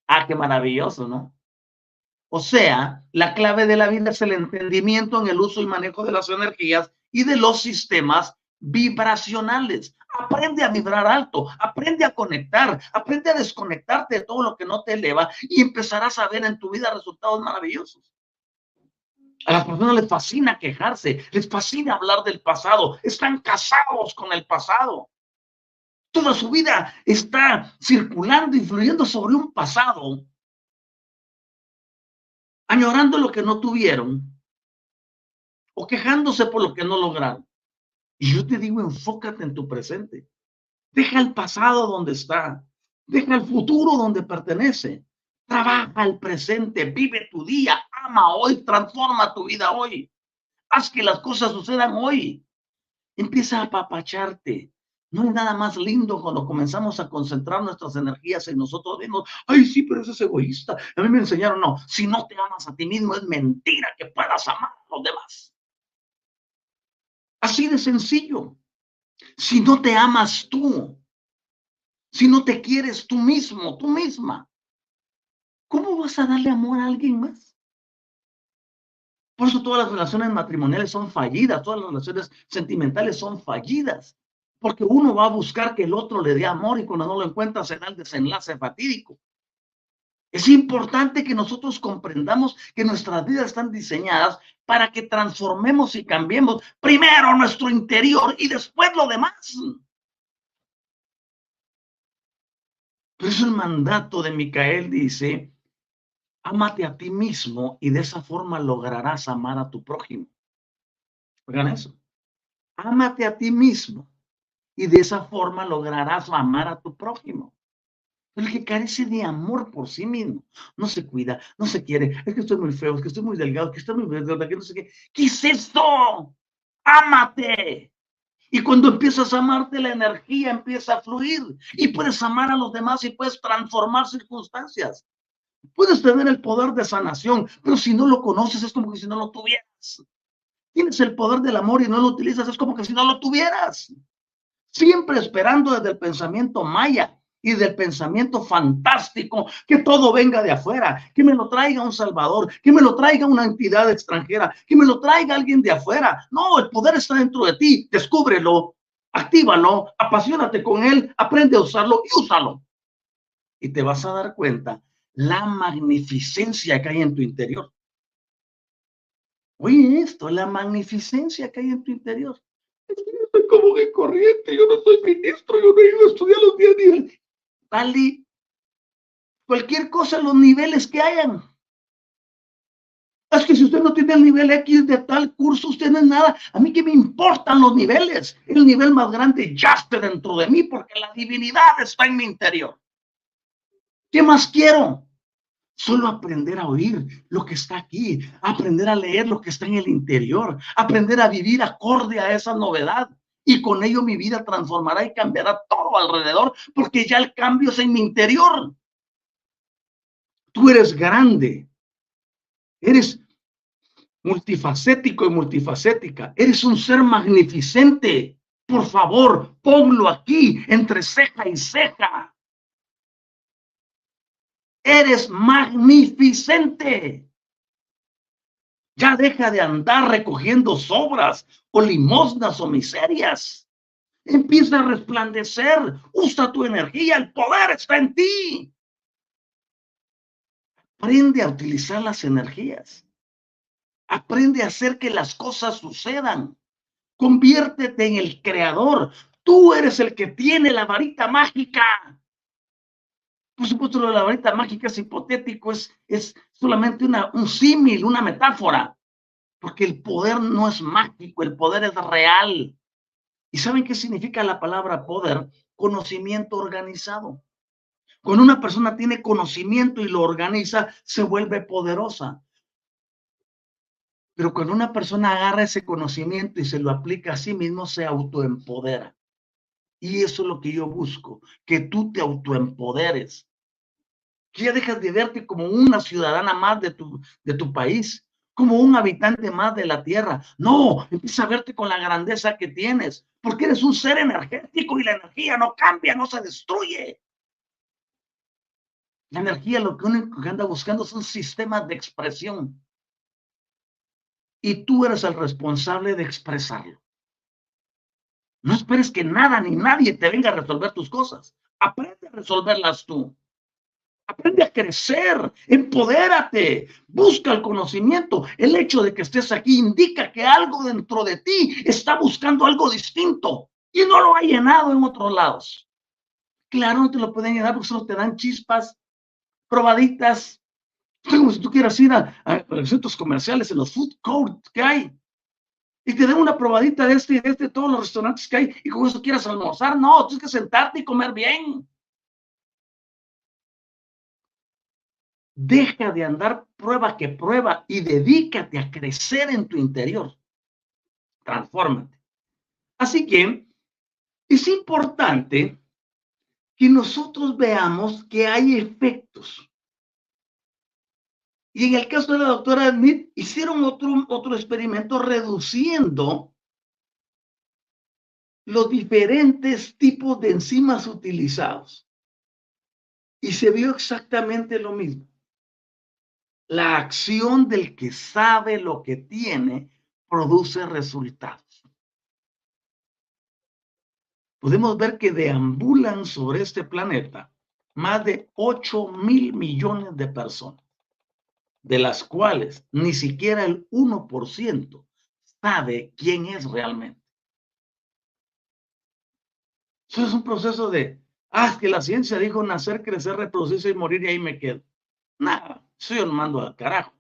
Ah, qué maravilloso, ¿no? O sea, la clave de la vida es el entendimiento en el uso y manejo de las energías y de los sistemas vibracionales. Aprende a vibrar alto, aprende a conectar, aprende a desconectarte de todo lo que no te eleva y empezarás a ver en tu vida resultados maravillosos. A las personas les fascina quejarse, les fascina hablar del pasado, están casados con el pasado. Toda su vida está circulando, influyendo sobre un pasado, añorando lo que no tuvieron o quejándose por lo que no lograron. Y yo te digo, enfócate en tu presente. Deja el pasado donde está. Deja el futuro donde pertenece. Trabaja el presente, vive tu día, ama hoy, transforma tu vida hoy. Haz que las cosas sucedan hoy. Empieza a apapacharte. No hay nada más lindo cuando comenzamos a concentrar nuestras energías en nosotros mismos. Ay, sí, pero eso es egoísta. A mí me enseñaron, no, si no te amas a ti mismo, es mentira que puedas amar a los demás. Así de sencillo. Si no te amas tú, si no te quieres tú mismo, tú misma, ¿cómo vas a darle amor a alguien más? Por eso todas las relaciones matrimoniales son fallidas, todas las relaciones sentimentales son fallidas, porque uno va a buscar que el otro le dé amor y cuando no lo encuentra se da el desenlace fatídico. Es importante que nosotros comprendamos que nuestras vidas están diseñadas para que transformemos y cambiemos primero nuestro interior y después lo demás. Por eso el mandato de Micael dice, Ámate a ti mismo y de esa forma lograrás amar a tu prójimo. Oigan eso. Ámate a ti mismo y de esa forma lograrás amar a tu prójimo. El que carece de amor por sí mismo, no se cuida, no se quiere, es que estoy muy feo, es que estoy muy delgado, es que estoy muy delgado, que no sé qué. ¿Qué es esto? Ámate. Y cuando empiezas a amarte, la energía empieza a fluir y puedes amar a los demás y puedes transformar circunstancias. Puedes tener el poder de sanación, pero si no lo conoces es como que si no lo tuvieras. Tienes el poder del amor y no lo utilizas, es como que si no lo tuvieras. Siempre esperando desde el pensamiento maya y del pensamiento fantástico que todo venga de afuera, que me lo traiga un salvador, que me lo traiga una entidad extranjera, que me lo traiga alguien de afuera. No, el poder está dentro de ti, descúbrelo, actívalo, apasionate con él, aprende a usarlo y úsalo. Y te vas a dar cuenta la magnificencia que hay en tu interior. Oye esto, la magnificencia que hay en tu interior. Soy como de corriente, yo no soy ministro, yo no he ido a estudiar los días Dale cualquier cosa, los niveles que hayan. Es que si usted no tiene el nivel X de tal curso, usted no es nada. A mí que me importan los niveles. El nivel más grande ya está dentro de mí porque la divinidad está en mi interior. ¿Qué más quiero? Solo aprender a oír lo que está aquí, aprender a leer lo que está en el interior, aprender a vivir acorde a esa novedad. Y con ello mi vida transformará y cambiará todo alrededor, porque ya el cambio es en mi interior. Tú eres grande, eres multifacético y multifacética, eres un ser magnificente. Por favor, ponlo aquí entre ceja y ceja. Eres magnificente. Ya deja de andar recogiendo sobras o limosnas o miserias. Empieza a resplandecer. Usa tu energía. El poder está en ti. Aprende a utilizar las energías. Aprende a hacer que las cosas sucedan. Conviértete en el creador. Tú eres el que tiene la varita mágica. Por supuesto, de la varita mágica es hipotético, es, es solamente una, un símil, una metáfora, porque el poder no es mágico, el poder es real. ¿Y saben qué significa la palabra poder? Conocimiento organizado. Cuando una persona tiene conocimiento y lo organiza, se vuelve poderosa. Pero cuando una persona agarra ese conocimiento y se lo aplica a sí mismo, se autoempodera. Y eso es lo que yo busco, que tú te autoempoderes. Que ya dejas de verte como una ciudadana más de tu, de tu país, como un habitante más de la tierra. No, empieza a verte con la grandeza que tienes, porque eres un ser energético y la energía no cambia, no se destruye. La energía lo que uno anda buscando son sistemas de expresión. Y tú eres el responsable de expresarlo. No esperes que nada ni nadie te venga a resolver tus cosas. Aprende a resolverlas tú. Aprende a crecer, empodérate, busca el conocimiento. El hecho de que estés aquí indica que algo dentro de ti está buscando algo distinto y no lo ha llenado en otros lados. Claro, no te lo pueden llenar porque solo te dan chispas, probaditas. Como si tú quieras ir a, a los centros comerciales, en los food courts que hay, y te den una probadita de este y de este, todos los restaurantes que hay, y con eso quieras almorzar. No, tienes que sentarte y comer bien. Deja de andar prueba que prueba y dedícate a crecer en tu interior. Transfórmate. Así que es importante que nosotros veamos que hay efectos y en el caso de la doctora Smith, hicieron otro, otro experimento reduciendo los diferentes tipos de enzimas utilizados. Y se vio exactamente lo mismo. La acción del que sabe lo que tiene produce resultados. Podemos ver que deambulan sobre este planeta más de 8 mil millones de personas de las cuales ni siquiera el 1% sabe quién es realmente. Eso es un proceso de, ah, que la ciencia dijo nacer, crecer, reproducirse y morir y ahí me quedo. Nada, eso yo lo mando al carajo.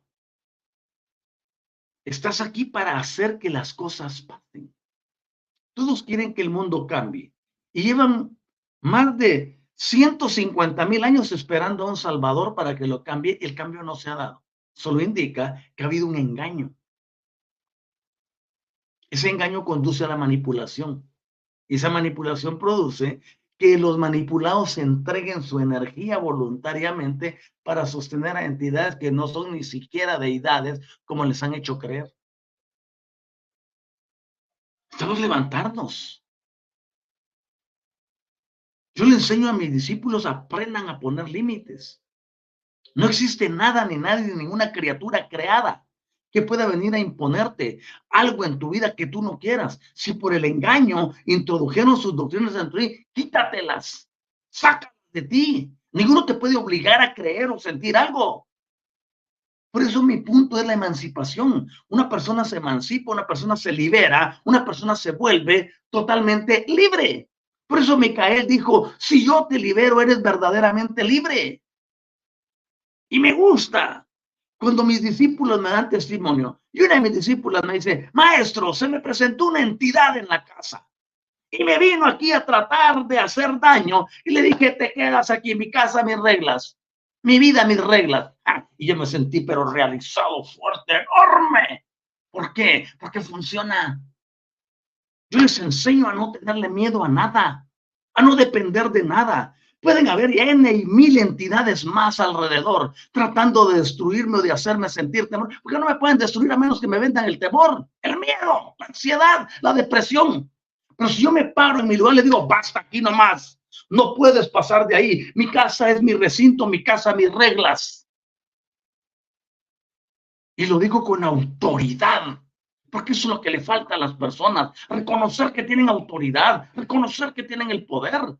Estás aquí para hacer que las cosas pasen. Todos quieren que el mundo cambie y llevan más de 150 mil años esperando a un Salvador para que lo cambie el cambio no se ha dado solo indica que ha habido un engaño. Ese engaño conduce a la manipulación. Y esa manipulación produce que los manipulados entreguen su energía voluntariamente para sostener a entidades que no son ni siquiera deidades como les han hecho creer. Estamos levantarnos. Yo le enseño a mis discípulos, aprendan a poner límites. No existe nada ni nadie, ni ninguna criatura creada que pueda venir a imponerte algo en tu vida que tú no quieras. Si por el engaño introdujeron sus doctrinas en ti, quítatelas, sácalas de ti. Ninguno te puede obligar a creer o sentir algo. Por eso mi punto es la emancipación. Una persona se emancipa, una persona se libera, una persona se vuelve totalmente libre. Por eso Micael dijo, si yo te libero, eres verdaderamente libre. Y me gusta cuando mis discípulos me dan testimonio. Y una de mis discípulas me dice, maestro, se me presentó una entidad en la casa y me vino aquí a tratar de hacer daño y le dije, te quedas aquí en mi casa, mis reglas, mi vida, mis reglas. Ah, y yo me sentí pero realizado, fuerte, enorme. ¿Por qué? Porque funciona. Yo les enseño a no tenerle miedo a nada, a no depender de nada. Pueden haber N y mil entidades más alrededor tratando de destruirme o de hacerme sentir temor, porque no me pueden destruir a menos que me vendan el temor, el miedo, la ansiedad, la depresión. Pero si yo me paro en mi lugar, le digo, basta aquí nomás, no puedes pasar de ahí. Mi casa es mi recinto, mi casa, mis reglas. Y lo digo con autoridad, porque eso es lo que le falta a las personas, reconocer que tienen autoridad, reconocer que tienen el poder.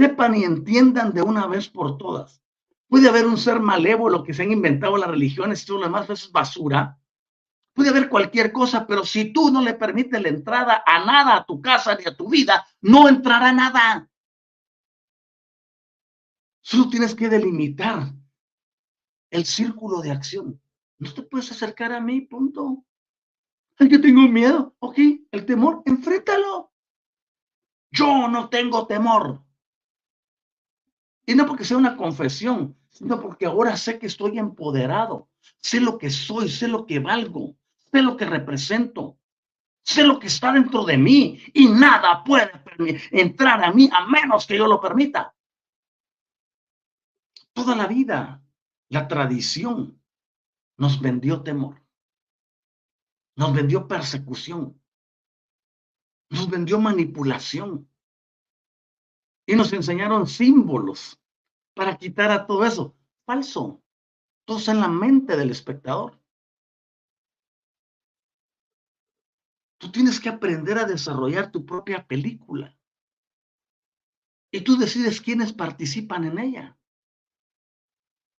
Sepan y entiendan de una vez por todas. Puede haber un ser malévolo que se han inventado las religiones y todo lo demás, eso es basura. Puede haber cualquier cosa, pero si tú no le permites la entrada a nada, a tu casa ni a tu vida, no entrará nada. Solo tienes que delimitar el círculo de acción. No te puedes acercar a mí, punto. Ay, que tengo miedo. Ok, el temor, enfréntalo. Yo no tengo temor. Y no porque sea una confesión, sino porque ahora sé que estoy empoderado. Sé lo que soy, sé lo que valgo, sé lo que represento, sé lo que está dentro de mí y nada puede entrar a mí a menos que yo lo permita. Toda la vida, la tradición nos vendió temor, nos vendió persecución, nos vendió manipulación y nos enseñaron símbolos para quitar a todo eso. Falso. Todo está en la mente del espectador. Tú tienes que aprender a desarrollar tu propia película. Y tú decides quiénes participan en ella.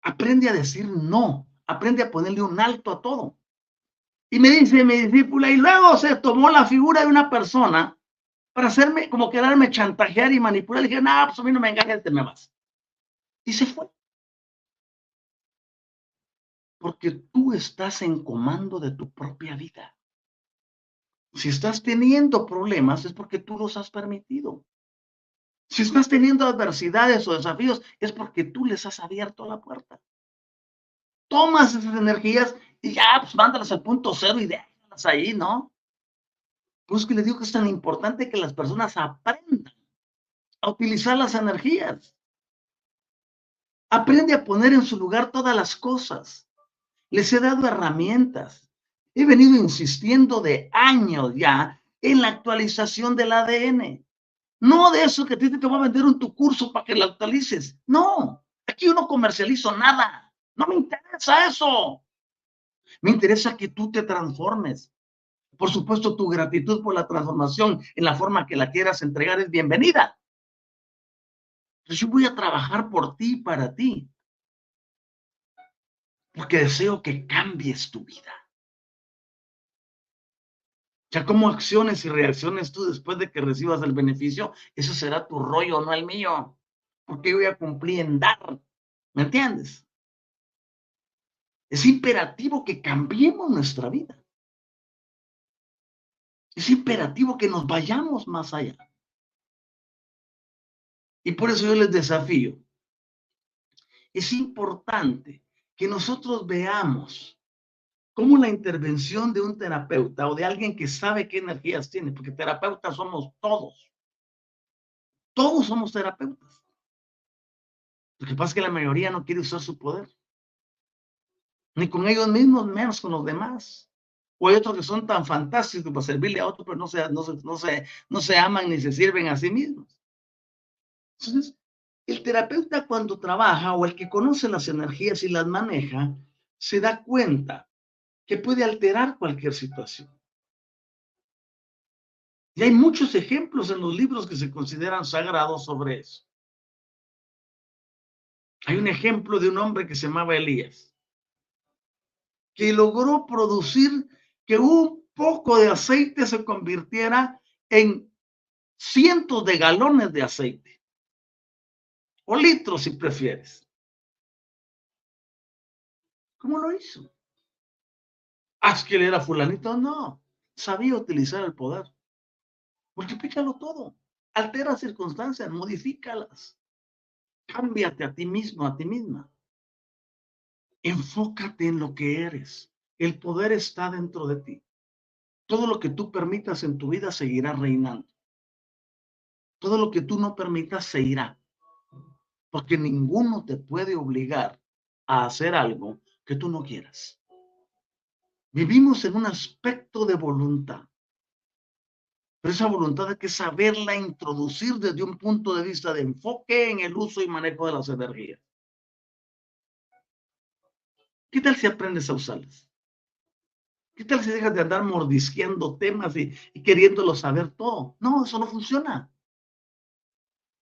Aprende a decir no. Aprende a ponerle un alto a todo. Y me dice mi discípula, y luego se tomó la figura de una persona para hacerme, como quedarme chantajear y manipular. Le dije, no, pues a mí no me engañes, te me vas. Y se fue. Porque tú estás en comando de tu propia vida. Si estás teniendo problemas es porque tú los has permitido. Si estás teniendo adversidades o desafíos es porque tú les has abierto la puerta. Tomas esas energías y ya, pues mándalas al punto cero y déjalas ahí, ¿no? Pues que le digo que es tan importante que las personas aprendan a utilizar las energías. Aprende a poner en su lugar todas las cosas. Les he dado herramientas. He venido insistiendo de años ya en la actualización del ADN. No de eso que te, te voy a vender un tu curso para que lo actualices. No, aquí yo no comercializo nada. No me interesa eso. Me interesa que tú te transformes. Por supuesto, tu gratitud por la transformación en la forma que la quieras entregar es bienvenida. Pero yo voy a trabajar por ti y para ti. Porque deseo que cambies tu vida. Ya como acciones y reacciones tú después de que recibas el beneficio, eso será tu rollo, no el mío. Porque yo voy a cumplir en dar. ¿Me entiendes? Es imperativo que cambiemos nuestra vida. Es imperativo que nos vayamos más allá. Y por eso yo les desafío. Es importante que nosotros veamos cómo la intervención de un terapeuta o de alguien que sabe qué energías tiene, porque terapeutas somos todos. Todos somos terapeutas. Lo que pasa es que la mayoría no quiere usar su poder. Ni con ellos mismos, menos con los demás. O hay otros que son tan fantásticos para servirle a otros, pero no se, no no se, no se aman ni se sirven a sí mismos. Entonces, el terapeuta cuando trabaja o el que conoce las energías y las maneja, se da cuenta que puede alterar cualquier situación. Y hay muchos ejemplos en los libros que se consideran sagrados sobre eso. Hay un ejemplo de un hombre que se llamaba Elías, que logró producir que un poco de aceite se convirtiera en cientos de galones de aceite. O litros si prefieres. ¿Cómo lo hizo? ¿Haz que él era fulanito? No. Sabía utilizar el poder. Multiplícalo todo. Altera circunstancias, modifícalas. Cámbiate a ti mismo, a ti misma. Enfócate en lo que eres. El poder está dentro de ti. Todo lo que tú permitas en tu vida seguirá reinando. Todo lo que tú no permitas se irá. Porque ninguno te puede obligar a hacer algo que tú no quieras. Vivimos en un aspecto de voluntad. Pero esa voluntad hay que saberla introducir desde un punto de vista de enfoque en el uso y manejo de las energías. ¿Qué tal si aprendes a usarlas? ¿Qué tal si dejas de andar mordisqueando temas y, queriéndolo saber todo? No, eso no funciona.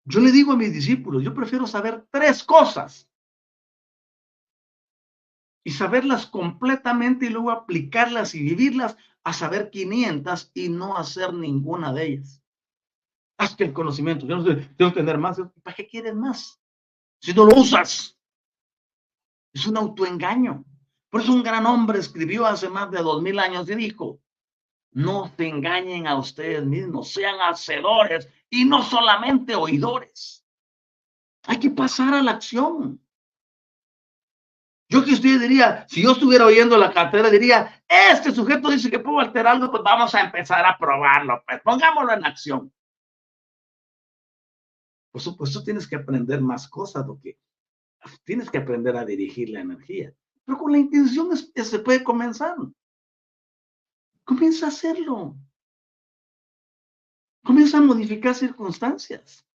Yo le digo a mis discípulos, yo prefiero saber tres cosas y saberlas completamente y luego aplicarlas y vivirlas a saber 500 y no hacer ninguna de ellas. Haz que el conocimiento, yo no sé, tengo que tener más. ¿Para qué quieres más? Si no lo usas. Es un autoengaño. Por eso un gran hombre escribió hace más de dos mil años y dijo, no se engañen a ustedes mismos, sean hacedores y no solamente oidores. Hay que pasar a la acción. Yo que usted diría, si yo estuviera oyendo la cartera, diría, este sujeto dice que puedo alterar algo, pues vamos a empezar a probarlo, pues pongámoslo en acción. Por supuesto, tienes que aprender más cosas, lo que tienes que aprender a dirigir la energía. Pero con la intención se puede comenzar. Comienza a hacerlo. Comienza a modificar circunstancias.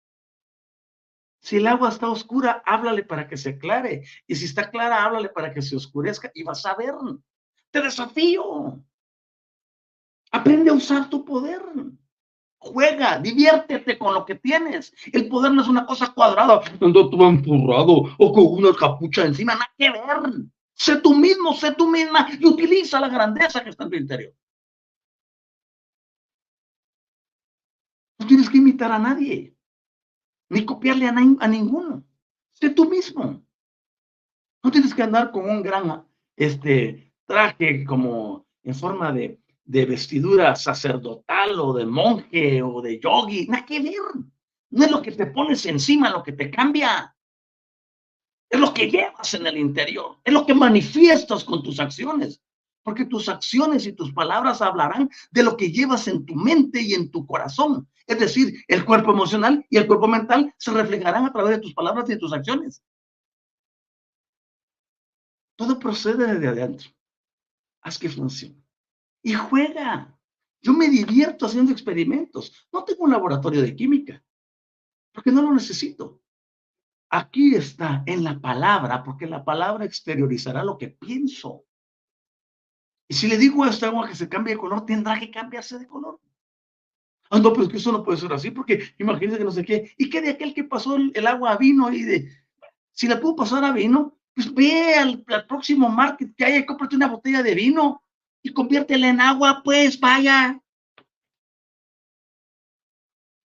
Si el agua está oscura, háblale para que se aclare. Y si está clara, háblale para que se oscurezca y vas a ver. Te desafío. Aprende a usar tu poder. Juega, diviértete con lo que tienes. El poder no es una cosa cuadrada, ando todo empurrado o con una capucha encima, nada que ver. Sé tú mismo, sé tú misma y utiliza la grandeza que está en tu interior. No tienes que imitar a nadie, ni copiarle a, a ninguno. Sé tú mismo. No tienes que andar con un gran este, traje como en forma de de vestidura sacerdotal o de monje o de yogi, nada que ver. No es lo que te pones encima lo que te cambia. Es lo que llevas en el interior, es lo que manifiestas con tus acciones, porque tus acciones y tus palabras hablarán de lo que llevas en tu mente y en tu corazón. Es decir, el cuerpo emocional y el cuerpo mental se reflejarán a través de tus palabras y de tus acciones. Todo procede desde adentro. Haz que funcione y juega. Yo me divierto haciendo experimentos. No tengo un laboratorio de química, porque no lo necesito. Aquí está en la palabra, porque la palabra exteriorizará lo que pienso. Y si le digo a esta agua que se cambie de color, tendrá que cambiarse de color. Ah, no, pero es que eso no puede ser así, porque imagínense que no sé qué. ¿Y qué de aquel que pasó el, agua a vino? Y de, si la puedo pasar a vino, pues ve al, próximo market que haya cómprate una botella de vino y conviértela en agua, pues vaya.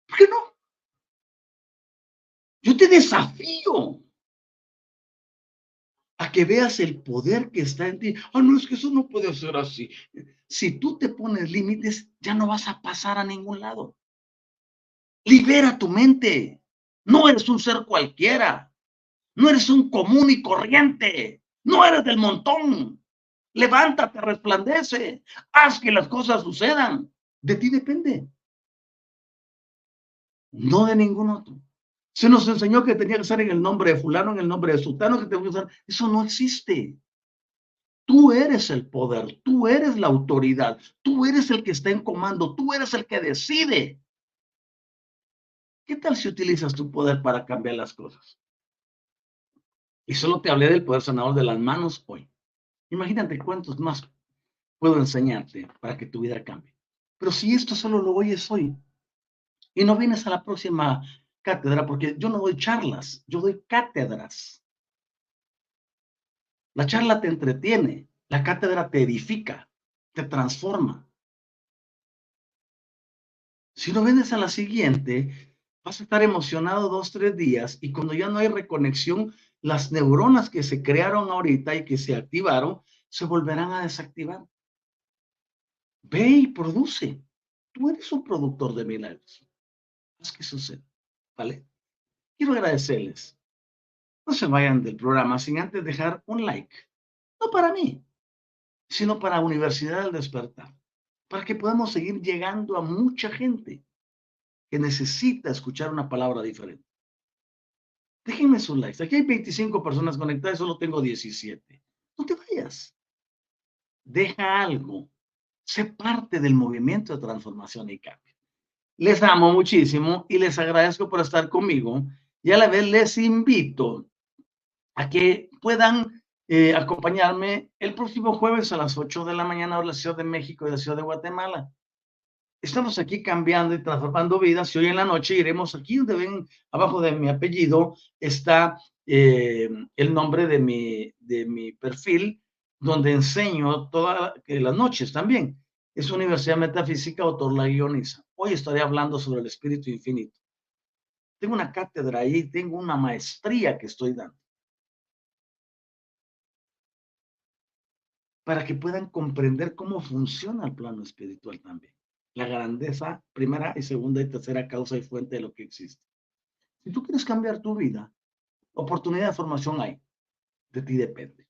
¿Por qué no? Yo te desafío a que veas el poder que está en ti. Ah, no, es que eso no puede ser así. Si tú te pones límites, ya no vas a pasar a ningún lado. Libera tu mente. No eres un ser cualquiera. No eres un común y corriente. No eres del montón. Levántate, resplandece, haz que las cosas sucedan. De ti depende. No de ningún otro. Se nos enseñó que tenía que estar en el nombre de fulano, en el nombre de sultano, que tenía que estar. Eso no existe. Tú eres el poder, tú eres la autoridad, tú eres el que está en comando, tú eres el que decide. ¿Qué tal si utilizas tu poder para cambiar las cosas? Y solo te hablé del poder sanador de las manos hoy. Imagínate cuántos más puedo enseñarte para que tu vida cambie. Pero si esto solo lo oyes hoy y no vienes a la próxima cátedra, porque yo no doy charlas, yo doy cátedras. La charla te entretiene, la cátedra te edifica, te transforma. Si no vienes a la siguiente, vas a estar emocionado dos, tres días y cuando ya no hay reconexión, las neuronas que se crearon ahorita y que se activaron se volverán a desactivar. Ve y produce. Tú eres un productor de milagros. Haz que. Quiero agradecerles. No se vayan del programa sin antes dejar un like. No para mí, sino para Universidad del Despertar. Para que podamos seguir llegando a mucha gente que necesita escuchar una palabra diferente. Déjenme sus likes. Aquí hay 25 personas conectadas, solo tengo 17. No te vayas. Deja algo. Sé parte del movimiento de transformación y cambio. Les amo muchísimo y les agradezco por estar conmigo. Y a la vez les invito a que puedan eh, acompañarme el próximo jueves a las 8 de la mañana a la Ciudad de México y la Ciudad de Guatemala. Estamos aquí cambiando y transformando vidas y hoy en la noche iremos aquí donde ven abajo de mi apellido está eh, el nombre de mi, de mi perfil donde enseño todas las noches también. Es Universidad Metafísica Autor La Guioniza. Hoy estaré hablando sobre el Espíritu Infinito. Tengo una cátedra ahí, tengo una maestría que estoy dando. Para que puedan comprender cómo funciona el plano espiritual también. La grandeza, primera y segunda y tercera causa y fuente de lo que existe. Si tú quieres cambiar tu vida, oportunidad de formación hay. De ti depende.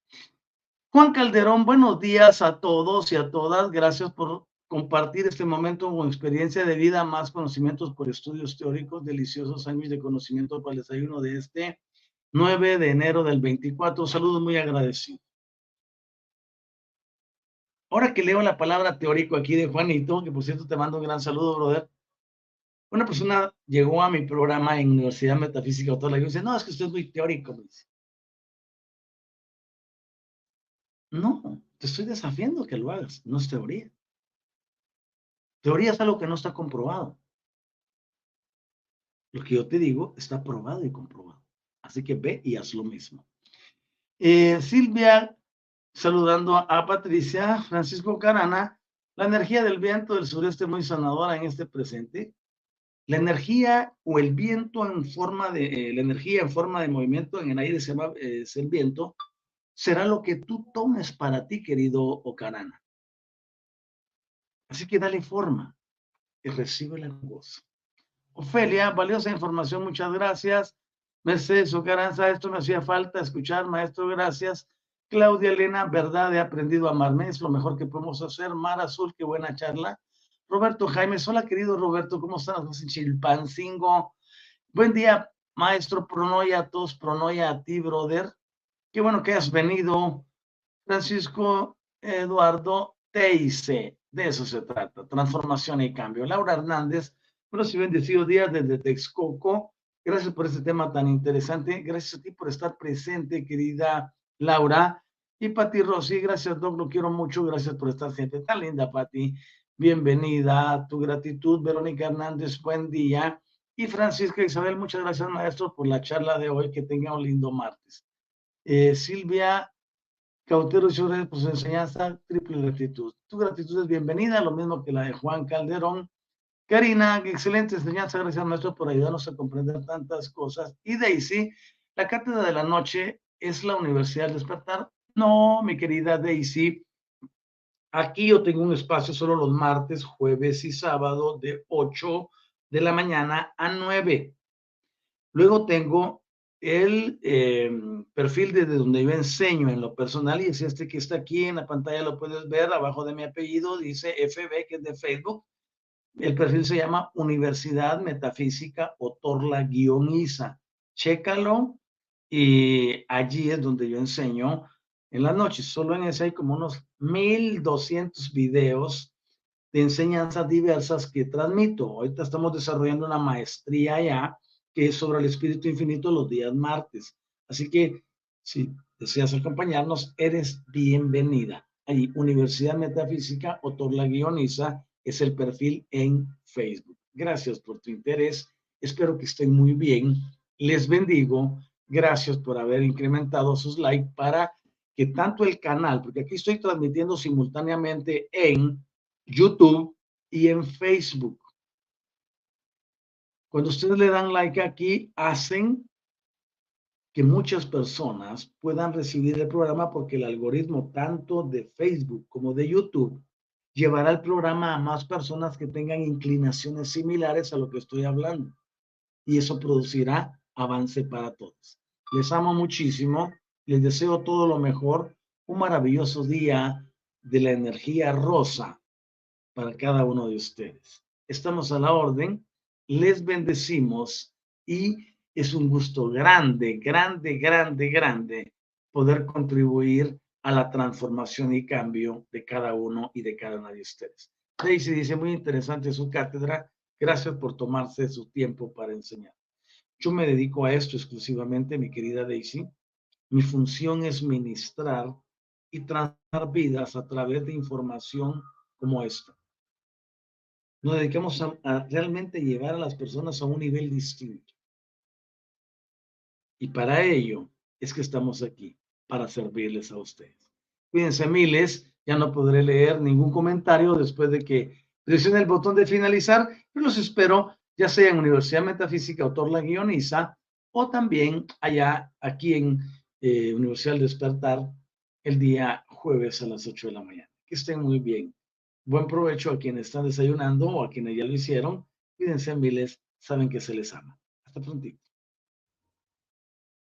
Juan Calderón, buenos días a todos y a todas. Gracias por compartir este momento con experiencia de vida, más conocimientos por estudios teóricos, deliciosos años de conocimiento para el desayuno de este 9 de enero del 24. Saludos muy agradecido. Ahora que leo la palabra teórico aquí de Juanito, que por cierto te mando un gran saludo, brother. Una persona llegó a mi programa en Universidad Metafísica y dice, no, es que usted es muy teórico. Me dice. No, te estoy desafiando que lo hagas, no es teoría. Teoría es algo que no está comprobado. Lo que yo te digo está probado y comprobado. Así que ve y haz lo mismo. Eh, Silvia, saludando a Patricia, Francisco Carana, la energía del viento del sureste muy sanadora en este presente. La energía o el viento en forma de, eh, la energía en forma de movimiento en el aire se llama eh, es el viento, será lo que tú tomes para ti, querido Ocarana. Así que dale forma y recibe la voz. Ofelia, valiosa información, muchas gracias. Mercedes Ocaranza, esto me hacía falta escuchar, maestro, gracias. Claudia Elena, verdad, he aprendido a amarme, es lo mejor que podemos hacer. Mar Azul, qué buena charla. Roberto Jaime, hola querido Roberto, ¿cómo estás? En Chilpancingo. Buen día, maestro Pronoya, a todos, Pronoya a ti, brother. Qué bueno que has venido, Francisco Eduardo Teise. De eso se trata, transformación y cambio. Laura Hernández, buenos y bendecidos días desde Texcoco. Gracias por este tema tan interesante. Gracias a ti por estar presente, querida Laura. Y Pati Rossi, gracias, Doc, lo quiero mucho. Gracias por estar siempre tan linda, Pati. Bienvenida, tu gratitud. Verónica Hernández, buen día. Y Francisca Isabel, muchas gracias, maestro, por la charla de hoy. Que tenga un lindo martes. Eh, Silvia Cautero sobre por su enseñanza, triple gratitud. Tu gratitud es bienvenida, lo mismo que la de Juan Calderón. Karina, excelente enseñanza, gracias maestro por ayudarnos a comprender tantas cosas. Y Daisy, la cátedra de la noche es la Universidad del Despertar. No, mi querida Daisy, aquí yo tengo un espacio solo los martes, jueves y sábado de 8 de la mañana a 9. Luego tengo el em, perfil desde donde yo enseño en lo personal, y es este que está aquí en la pantalla, lo puedes ver, abajo de mi apellido, dice FB, que es de Facebook. El perfil se llama Universidad Metafísica Otorla Guioniza. Chécalo y allí es donde yo enseño en las noches. Solo en ese hay como unos 1200 videos de enseñanzas diversas que transmito. Ahorita estamos desarrollando una maestría ya que es sobre el Espíritu Infinito los días martes. Así que si deseas acompañarnos, eres bienvenida. Ahí, Universidad Metafísica Otorla Guioniza es el perfil en Facebook. Gracias por tu interés. Espero que estén muy bien. Les bendigo. Gracias por haber incrementado sus likes para que tanto el canal, porque aquí estoy transmitiendo simultáneamente en YouTube y en Facebook. Cuando ustedes le dan like aquí, hacen que muchas personas puedan recibir el programa porque el algoritmo tanto de Facebook como de YouTube llevará el programa a más personas que tengan inclinaciones similares a lo que estoy hablando. Y eso producirá avance para todos. Les amo muchísimo, les deseo todo lo mejor, un maravilloso día de la energía rosa para cada uno de ustedes. Estamos a la orden les bendecimos y es un gusto grande, grande, grande, grande poder contribuir a la transformación y cambio de cada uno y de cada una de ustedes. Daisy dice, muy interesante su cátedra, gracias por tomarse su tiempo para enseñar. Yo me dedico a esto exclusivamente, mi querida Daisy, Mi función es ministrar y transformar vidas a través de información como esta. Nos dedicamos a, realmente llevar a las personas a un nivel distinto. Y para ello es que estamos aquí, para servirles a ustedes. Cuídense miles, ya no podré leer ningún comentario después de que presione el botón de finalizar, pero los espero ya sea en Universidad Metafísica Autor La Guioniza o también allá aquí en eh, Universidad Despertar el día jueves a las 8 de la mañana. Que estén muy bien. Buen provecho a quienes están desayunando o a quienes ya lo hicieron. Cuídense miles, saben que se les ama. Hasta pronto.